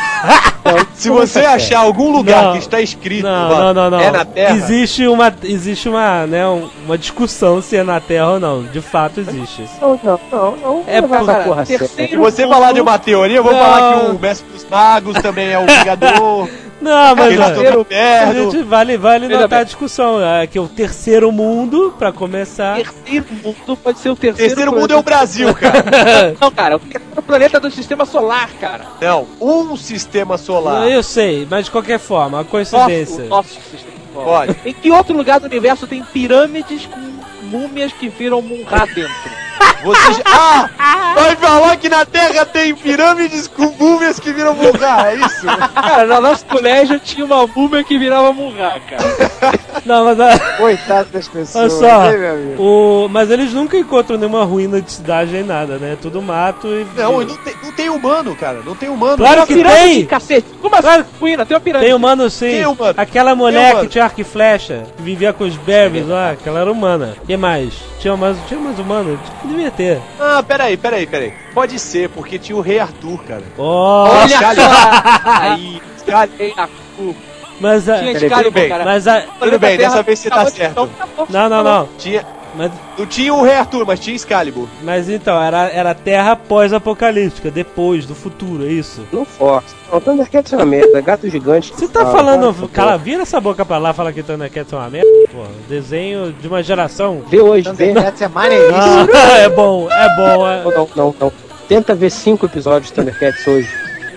Se você achar algum lugar Não. que está escrito Não, não, não, não. é na Terra, Existe uma, existe uma, né, um- uma discussão se é na Terra ou não. De fato existe. Não, não, não, não. É, cara, porra se você falar de uma teoria, eu vou Não. falar que o Mestre dos Magos também é o Vingador, Não, mas no a gente vale, vale Veja notar a discussão. É que o terceiro mundo, pra começar. terceiro mundo pode ser o terceiro, Terceiro mundo é o Brasil, cara. Não, cara, o terceiro planeta do sistema solar, cara. Não, um sistema solar. Eu sei, mas de qualquer forma, a Nosso, coincidência. o nosso sistema solar. Pode. Em que outro lugar do universo tem pirâmides com múmias que viram Munra dentro? Você já... Ah! Vai falar que na Terra tem pirâmides com múmias que viram vulgar, é isso? Cara, no nosso colégio tinha uma múmia que virava Munra, cara. Não, mas a- Coitado das pessoas. Olha só, amigo? o, mas eles nunca encontram nenhuma ruína de cidade nem nada, né? Tudo mato e. Não, não tem, não tem humano, cara. Não tem humano. Claro que tem! cacete. Como assim? Claro. Ruína, tem uma pirâmide. Tem humano sim. Tem humano. Aquela mulher que tinha arco e flecha, que vivia com os berries lá, aquela era humana. que mais? Tinha mais, tinha mais humano? Devia ter. Ah, peraí, peraí, peraí. Pode ser, porque tinha o Rei Arthur, cara. Oh, Olha só! Aí, Excalibur. Ei, Arthur. mas a, Tinha tudo Excalibur, bem. cara. mas a, Tudo bem, dessa vez você tá certo. não, não, não. Tinha, Mas, não tinha o Rei Arthur, mas tinha Excalibur. mas então, era, era terra pós-apocalíptica, depois, do futuro, é isso. Não força. Não, Thundercats é uma merda. Gato gigante. Você tá Ah, falando, cara, cala, vira essa boca pra lá, fala que Thundercats é uma merda, pô. Desenho de uma geração. Vê hoje, vê. Thundercats é maneiríssimo. Ah, é bom, é bom, é, Não, não, não, não. Tenta ver cinco episódios de Thundercats hoje.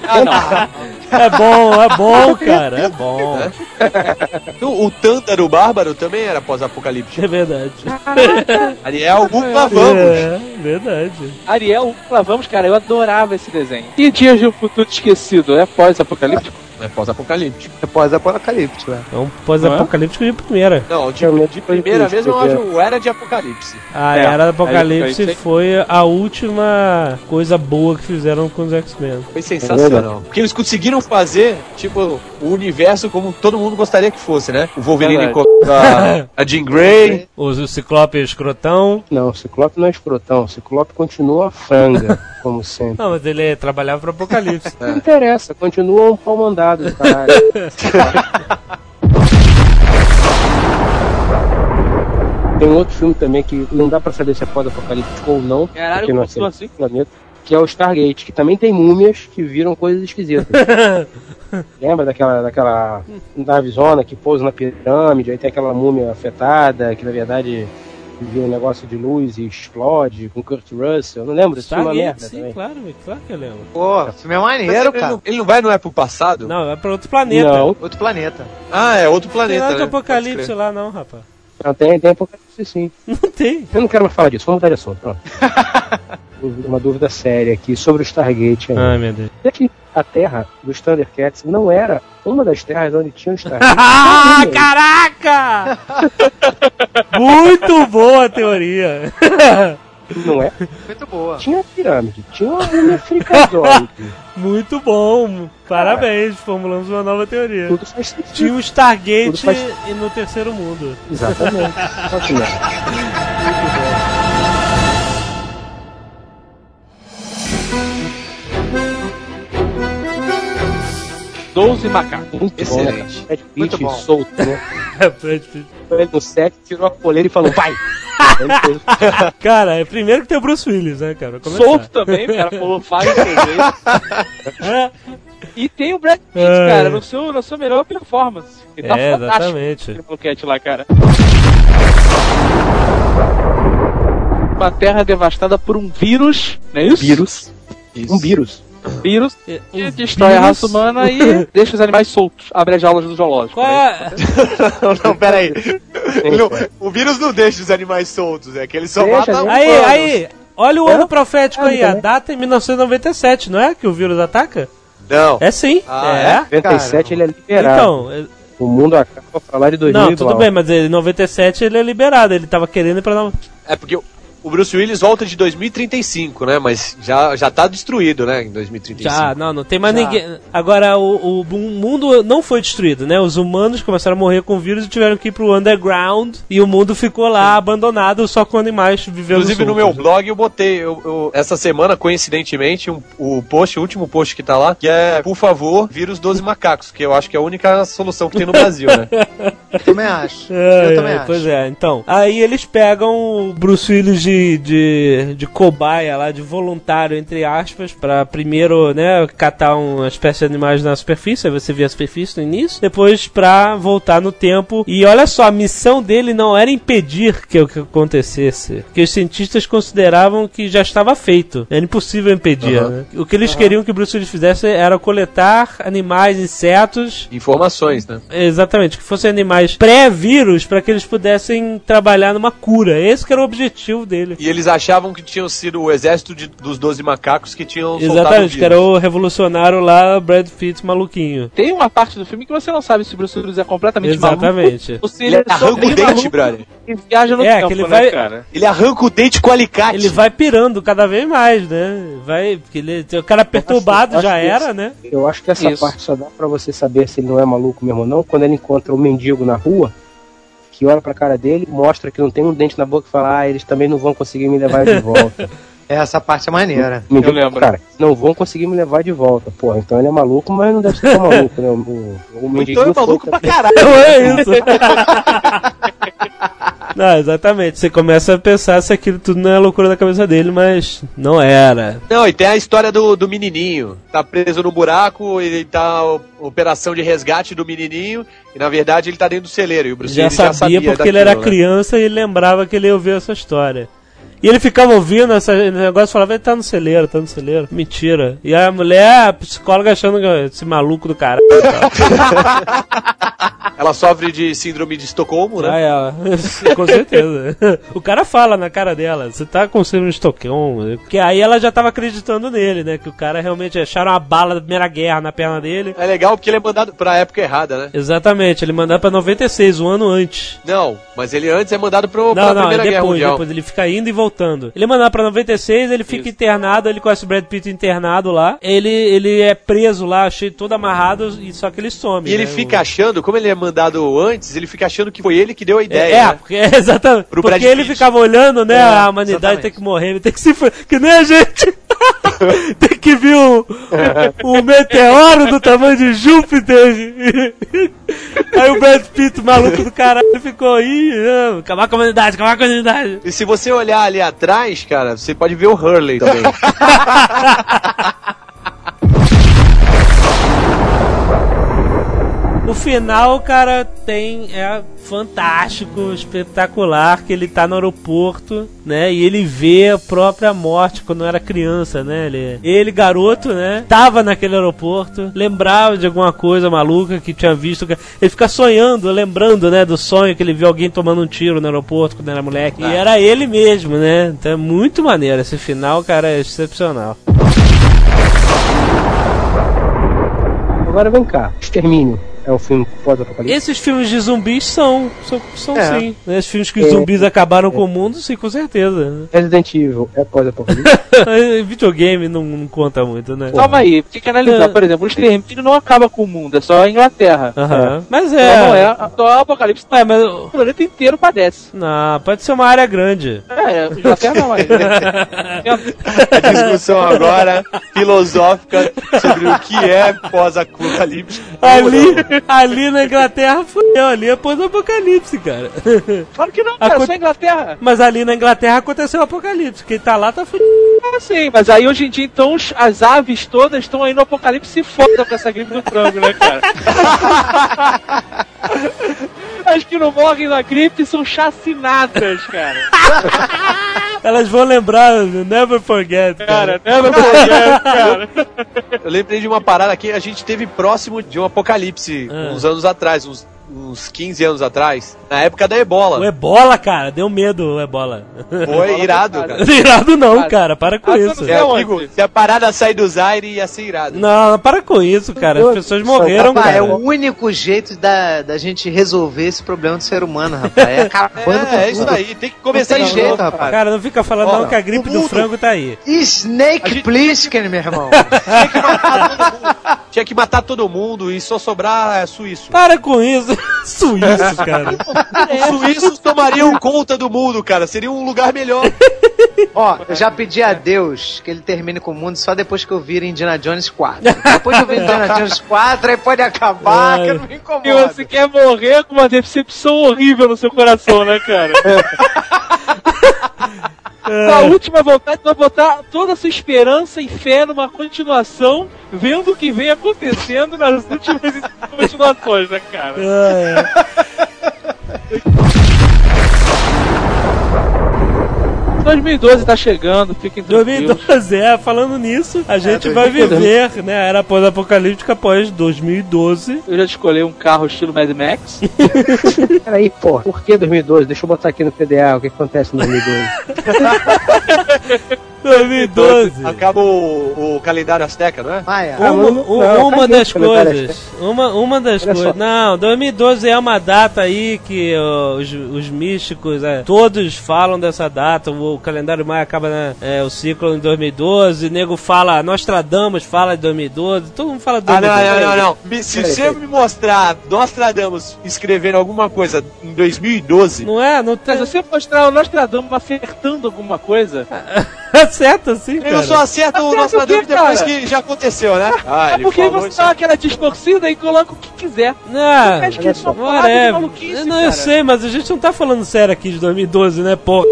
Ah, não. É bom, é bom, cara, é bom. O, o Tântaro Bárbaro também era pós-apocalíptico. É verdade. Ariel, ufa, vamos. É, verdade. Ariel, lá vamos, cara. Eu adorava esse desenho. E Dias de um Futuro Esquecido? É pós-apocalíptico? É pós-apocalíptico. É pós-apocalíptico, né? É um pós-apocalíptico de primeira. Não, de, Realmente de primeira vez eu acho Era de Apocalipse. A É, Era do Apocalipse foi a última coisa boa que fizeram com os X-Men. Foi sensacional. Porque eles conseguiram fazer, tipo, o universo como todo mundo gostaria que fosse, né? O Wolverine com a, a Jean Grey. Os, o Ciclope escrotão. Não, o Ciclope não é escrotão. O Ciclope continua franga, como sempre. Não, mas ele trabalhava pro Apocalipse. Não interessa, continua um pau mandado, caralho. Tem um outro filme também que não dá pra saber se é pós-apocalíptico ou não, Caralho, porque não é assim. planeta, que é o Stargate, que também tem múmias que viram coisas esquisitas. Lembra daquela, daquela navezona que pousa na pirâmide, aí tem aquela múmia afetada, que na verdade viu um negócio de luz e explode com Kurt Russell. Não lembro, isso é uma merda sim, também. claro, claro que eu lembro. Pô, o filme é maneiro, ele, cara. não, ele não vai, não é pro passado? Não, é pra outro planeta. Não, Outro planeta. Ah, é outro Tem planeta, nada de né? apocalipse lá não, rapaz. não tem, tem apocalipse sim. Não tem. Eu não quero mais falar disso, vamos mudar de assunto. Pronto. uma dúvida séria aqui sobre o Stargate. Ainda. Ai, meu Deus. É que a terra dos Thundercats não era uma das terras onde tinha o Stargate. ah, caraca! Muito boa a teoria. Não é? Muito boa. Tinha a pirâmide, tinha uma fricadoide. Muito bom. Parabéns, formulamos uma nova teoria. Tudo faz sentido. Tinha o Stargate faz... no terceiro mundo. Exatamente. Muito bom. 12 macacos. Excelente. Bom, Muito bom. soltou. Brad Pitt. Foi no set, tirou a coleira e falou, vai! cara, é primeiro que tem o Bruce Willis, né, cara? Solto também, cara, falou, vai, E tem o Brad Pitt, é. cara, no seu, na sua melhor performance. Ele tá é, exatamente. Ele lá, cara. Uma terra devastada por um vírus, não é isso? Vírus. Isso. Um vírus. Vírus É, que destrói a vírus. raça humana e deixa os animais soltos. Abre as jaulas do zoológico. Qual né? é? não, não, pera aí. Não, o vírus não deixa os animais soltos, é que ele só Deixa, mata gente. Aí, humanos. aí, olha o É? ano profético Ah, aí, a também. data é 1997, não é? Que o vírus ataca? Não. É sim. Ah, é. 97 ele é liberado. Então, é- O mundo acaba pra lá de 2000 não, tudo bem, mas em 97 ele é liberado, ele tava querendo ir pra. É porque o- Bruce Willis volta de 2035, né? Mas já, já tá destruído, né? Em 2035. Já, não, não tem mais Já. ninguém. Agora, o, o mundo não foi destruído, né? Os humanos começaram a morrer com o vírus e tiveram que ir pro underground e o mundo ficou lá abandonado só com animais vivendo Inclusive no meu blog eu botei eu- eu- essa semana, coincidentemente, um- o post, o último post que tá lá, que é, por favor, vírus 12 macacos, que eu acho que é a única solução que tem no Brasil, né? Eu também acho. É, eu também é, acho. Pois é, então. Aí eles pegam o Bruce Willis de, de, de cobaia lá, de voluntário, entre aspas, pra primeiro, né, catar uma espécie de animais na superfície, aí você vê a superfície no início, depois pra voltar no tempo. E olha só, a missão dele não era impedir que o que acontecesse, porque os cientistas consideravam que já estava feito, era impossível impedir. Aham. né? O que eles queriam que o Bruce Willis fizesse era coletar animais, insetos, Informações, né? Exatamente, que fossem animais pré-vírus para que eles pudessem trabalhar numa cura. Esse que era o objetivo dele. E eles achavam que tinham sido o exército de- dos 12 macacos que tinham o Exatamente, que era o revolucionário lá, Brad Pitt maluquinho. Tem uma parte do filme que você não sabe se o Bruce Willis é completamente Exatamente. maluco se Ele ele, é arranca o dente, brother. e viaja no É, tempo, que ele né, vai- cara? Ele arranca o dente com alicate. Ele vai pirando cada vez mais, né? Vai, porque ele, o cara perturbado acho já era, esse- né? Eu acho que essa Isso. parte só dá pra você saber se ele não é maluco mesmo ou não, quando ele encontra o mendigo na rua, que olha pra cara dele, mostra que não tem um dente na boca e fala, ah, eles também não vão conseguir me levar de volta. Essa parte é maneira. Mendigo, Eu lembro. Cara, não vão conseguir me levar de volta. Porra, então ele é maluco, mas não deve ser tão maluco, né? O, o, o Então é maluco pra caralho. Não é isso. não, exatamente. Você começa a pensar se aquilo tudo não é loucura da cabeça dele, mas não era. Não, e tem a história do, do menininho. Tá preso no buraco, ele tá operação de resgate do menininho, e na verdade ele tá dentro do celeiro. E o Bruce já sabia, já sabia porque ele era né? criança e lembrava que ele ia ouvir essa história. E ele ficava ouvindo esse negócio e falava, ele tá no celeiro, tá no celeiro. Mentira. E a mulher, a psicóloga achando que esse maluco do caralho. Ela sofre de síndrome de Estocolmo, né? Ah, ela. com certeza. O cara fala na cara dela, você tá com síndrome de Estocolmo. Que aí ela já tava acreditando nele, né? Que o cara realmente acharam uma bala da Primeira Guerra na perna dele. É legal porque ele é mandado pra época errada, né? Exatamente, ele mandava pra 96, um ano antes. Não, mas ele antes é mandado pro, Não, pra não, é Primeira Guerra depois, Mundial. depois ele fica indo e voltando. Ele mandava pra 96, ele fica internado, ele conhece o Brad Pitt internado lá. Ele, ele é preso lá, cheio todo amarrado, e só que ele some. E ele né? fica achando, como ele é mandado antes, ele fica achando que foi ele que deu a É, ideia. é, né? porque, é, exatamente. Pro porque Brad ele Pitt. ficava olhando, né? É, a humanidade exatamente. tem que morrer, ele tem que se. Que nem a gente. tem que vir um, um meteoro do tamanho de Júpiter. Aí o Brad Pitt, maluco do caralho, ficou aí. Acabar com a humanidade, acabar com a humanidade. E se você olhar ali atrás, cara, você pode ver o Hurley também. O final, cara, tem. É fantástico, espetacular, que ele tá no aeroporto, né? E ele vê a própria morte quando era criança, né? Ele, ele garoto, né? Tava naquele aeroporto, lembrava de alguma coisa maluca que tinha visto. Ele fica sonhando, lembrando, né? Do sonho que ele viu alguém tomando um tiro no aeroporto quando era moleque. E era ele mesmo, né? Então é muito maneiro. Esse final, cara, é excepcional. Agora vem cá, extermínio. É um filme pós-apocalipse? Esses filmes de zumbis são, são, são É. sim. Né? Esses filmes que os É. zumbis acabaram com o mundo, sim, com certeza. Resident Evil é pós-apocalipse? Videogame não, não conta muito, né? Calma aí, tem que analisar. Por exemplo, o extermínio não acaba com o mundo, é só a Inglaterra. Aham. Mas Então é. não é, só o apocalipse. É, mas. O planeta inteiro padece. Não, pode ser uma área grande. É, Inglaterra não, mas. A discussão agora filosófica sobre o que é pós-apocalipse. Ali, ali na Inglaterra, fudeu. Ali é pós-apocalipse, cara. Claro que não, cara, Acon- só Inglaterra. Mas ali na Inglaterra aconteceu o apocalipse. Quem tá lá tá fudido. Ah, sim, mas aí hoje em dia, então, as aves todas estão aí no apocalipse se foda com essa gripe do frango, né, cara? As que não morrem na gripe são chacinadas, cara. Elas vão lembrar, never forget. Cara, Cara, never forget, cara. Eu lembrei de uma parada que a gente teve próximo de um apocalipse Ah. uns anos atrás, uns, uns 15 anos atrás, na época da ebola. O ebola, cara, deu medo o ebola. Foi irado, cara. irado não, cara, para com Ah, isso. não Se a, digo, se a parada sair do Zaire, ia ser irado. Não, para com isso, cara. As pessoas morreram, Rapaz, cara. é o único jeito da, da gente resolver esse problema do ser humano, rapaz. É acabando com É, é isso tudo. aí, tem que começar Não de tem jeito, novo. rapaz. Cara, não fica falando não que a gripe do mundo- frango tá aí. Snake Plissken, meu irmão. Tinha que matar todo mundo e só sobrar é, suíço. Para com isso. Suíço, cara. Os suíços tomariam conta do mundo, cara. Seria um lugar melhor. Ó, eu já pedi a Deus que ele termine com o mundo só depois que eu vir Indiana Jones 4. Depois que eu vir Indiana Jones 4, aí pode acabar, que eu não me E incomodo. você quer morrer com uma decepção horrível no seu coração, né, cara? A última vontade é botar toda a sua esperança e fé numa continuação, vendo o que vem acontecendo nas últimas continuações, né, cara? É, 2012 tá chegando, fiquem tranquilos. 2012, é, falando nisso, a gente vai 2012. viver, né, a era pós-apocalíptica após 2012. Eu já escolhi um carro estilo Mad Max. Peraí, pô, por que 2012? Deixa eu botar aqui no PDA o que acontece em 2012. 2012. Acaba o, o calendário Azteca, não é? Maia. Ah, Uma, não, não, uma das coisas, uma, uma das Olha coisas, só. não, 2012 é uma data aí que os, os místicos, é, todos falam dessa data, o, calendário maia acaba né, é, o ciclo em 2012, o nego fala, Nostradamus fala de 2012, todo mundo fala de Ah, 2012. não, não, não, não. Me- Se Peraí, você me mostrar Nostradamus escrevendo alguma coisa em 2012, Não é? Não tem... Mas se você mostrar o Nostradamus acertando alguma coisa, Acerta assim, ele cara. só acerta o Acerta Nostradamus o quê, cara? depois que já aconteceu, né? Ah, é porque falou você isso. dá aquela distorcida e coloca o que quiser. Não, porrada de whatever. maluquice, Não, eu sei, mas a gente não tá falando sério aqui de 2012, né, porra?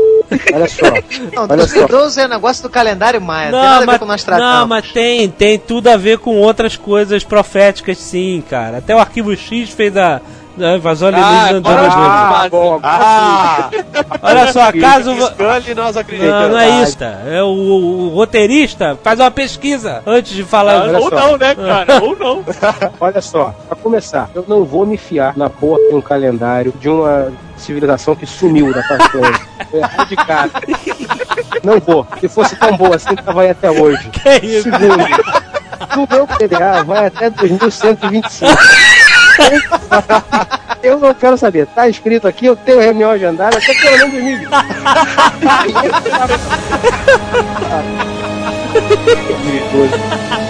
Olha só. Não, Olha só. 2012 é negócio do calendário Maia. Não, tem nada a ver com nós não, mas tem, tem tudo a ver com outras coisas proféticas, sim, cara. Até o Arquivo X fez a, a invasão alienígena do agora ano ah, 2012. bom, ah, Olha só, caso... Scully nós acreditamos. Não, não é isso, tá? É o, o- o roteirista faz uma pesquisa antes de falar. Olha Ou só. não, né, cara? Ou não. Olha só, pra começar, eu não vou me fiar na porra de um calendário de uma civilização que sumiu da face. Foi erradicada. Não vou. Se fosse tão boa assim, tava aí até hoje. Que é isso? Segundo, no meu PDA vai até 2125. Eu não quero saber. Tá escrito aqui, eu tenho reunião agendada até pelo menos 2020. 2012.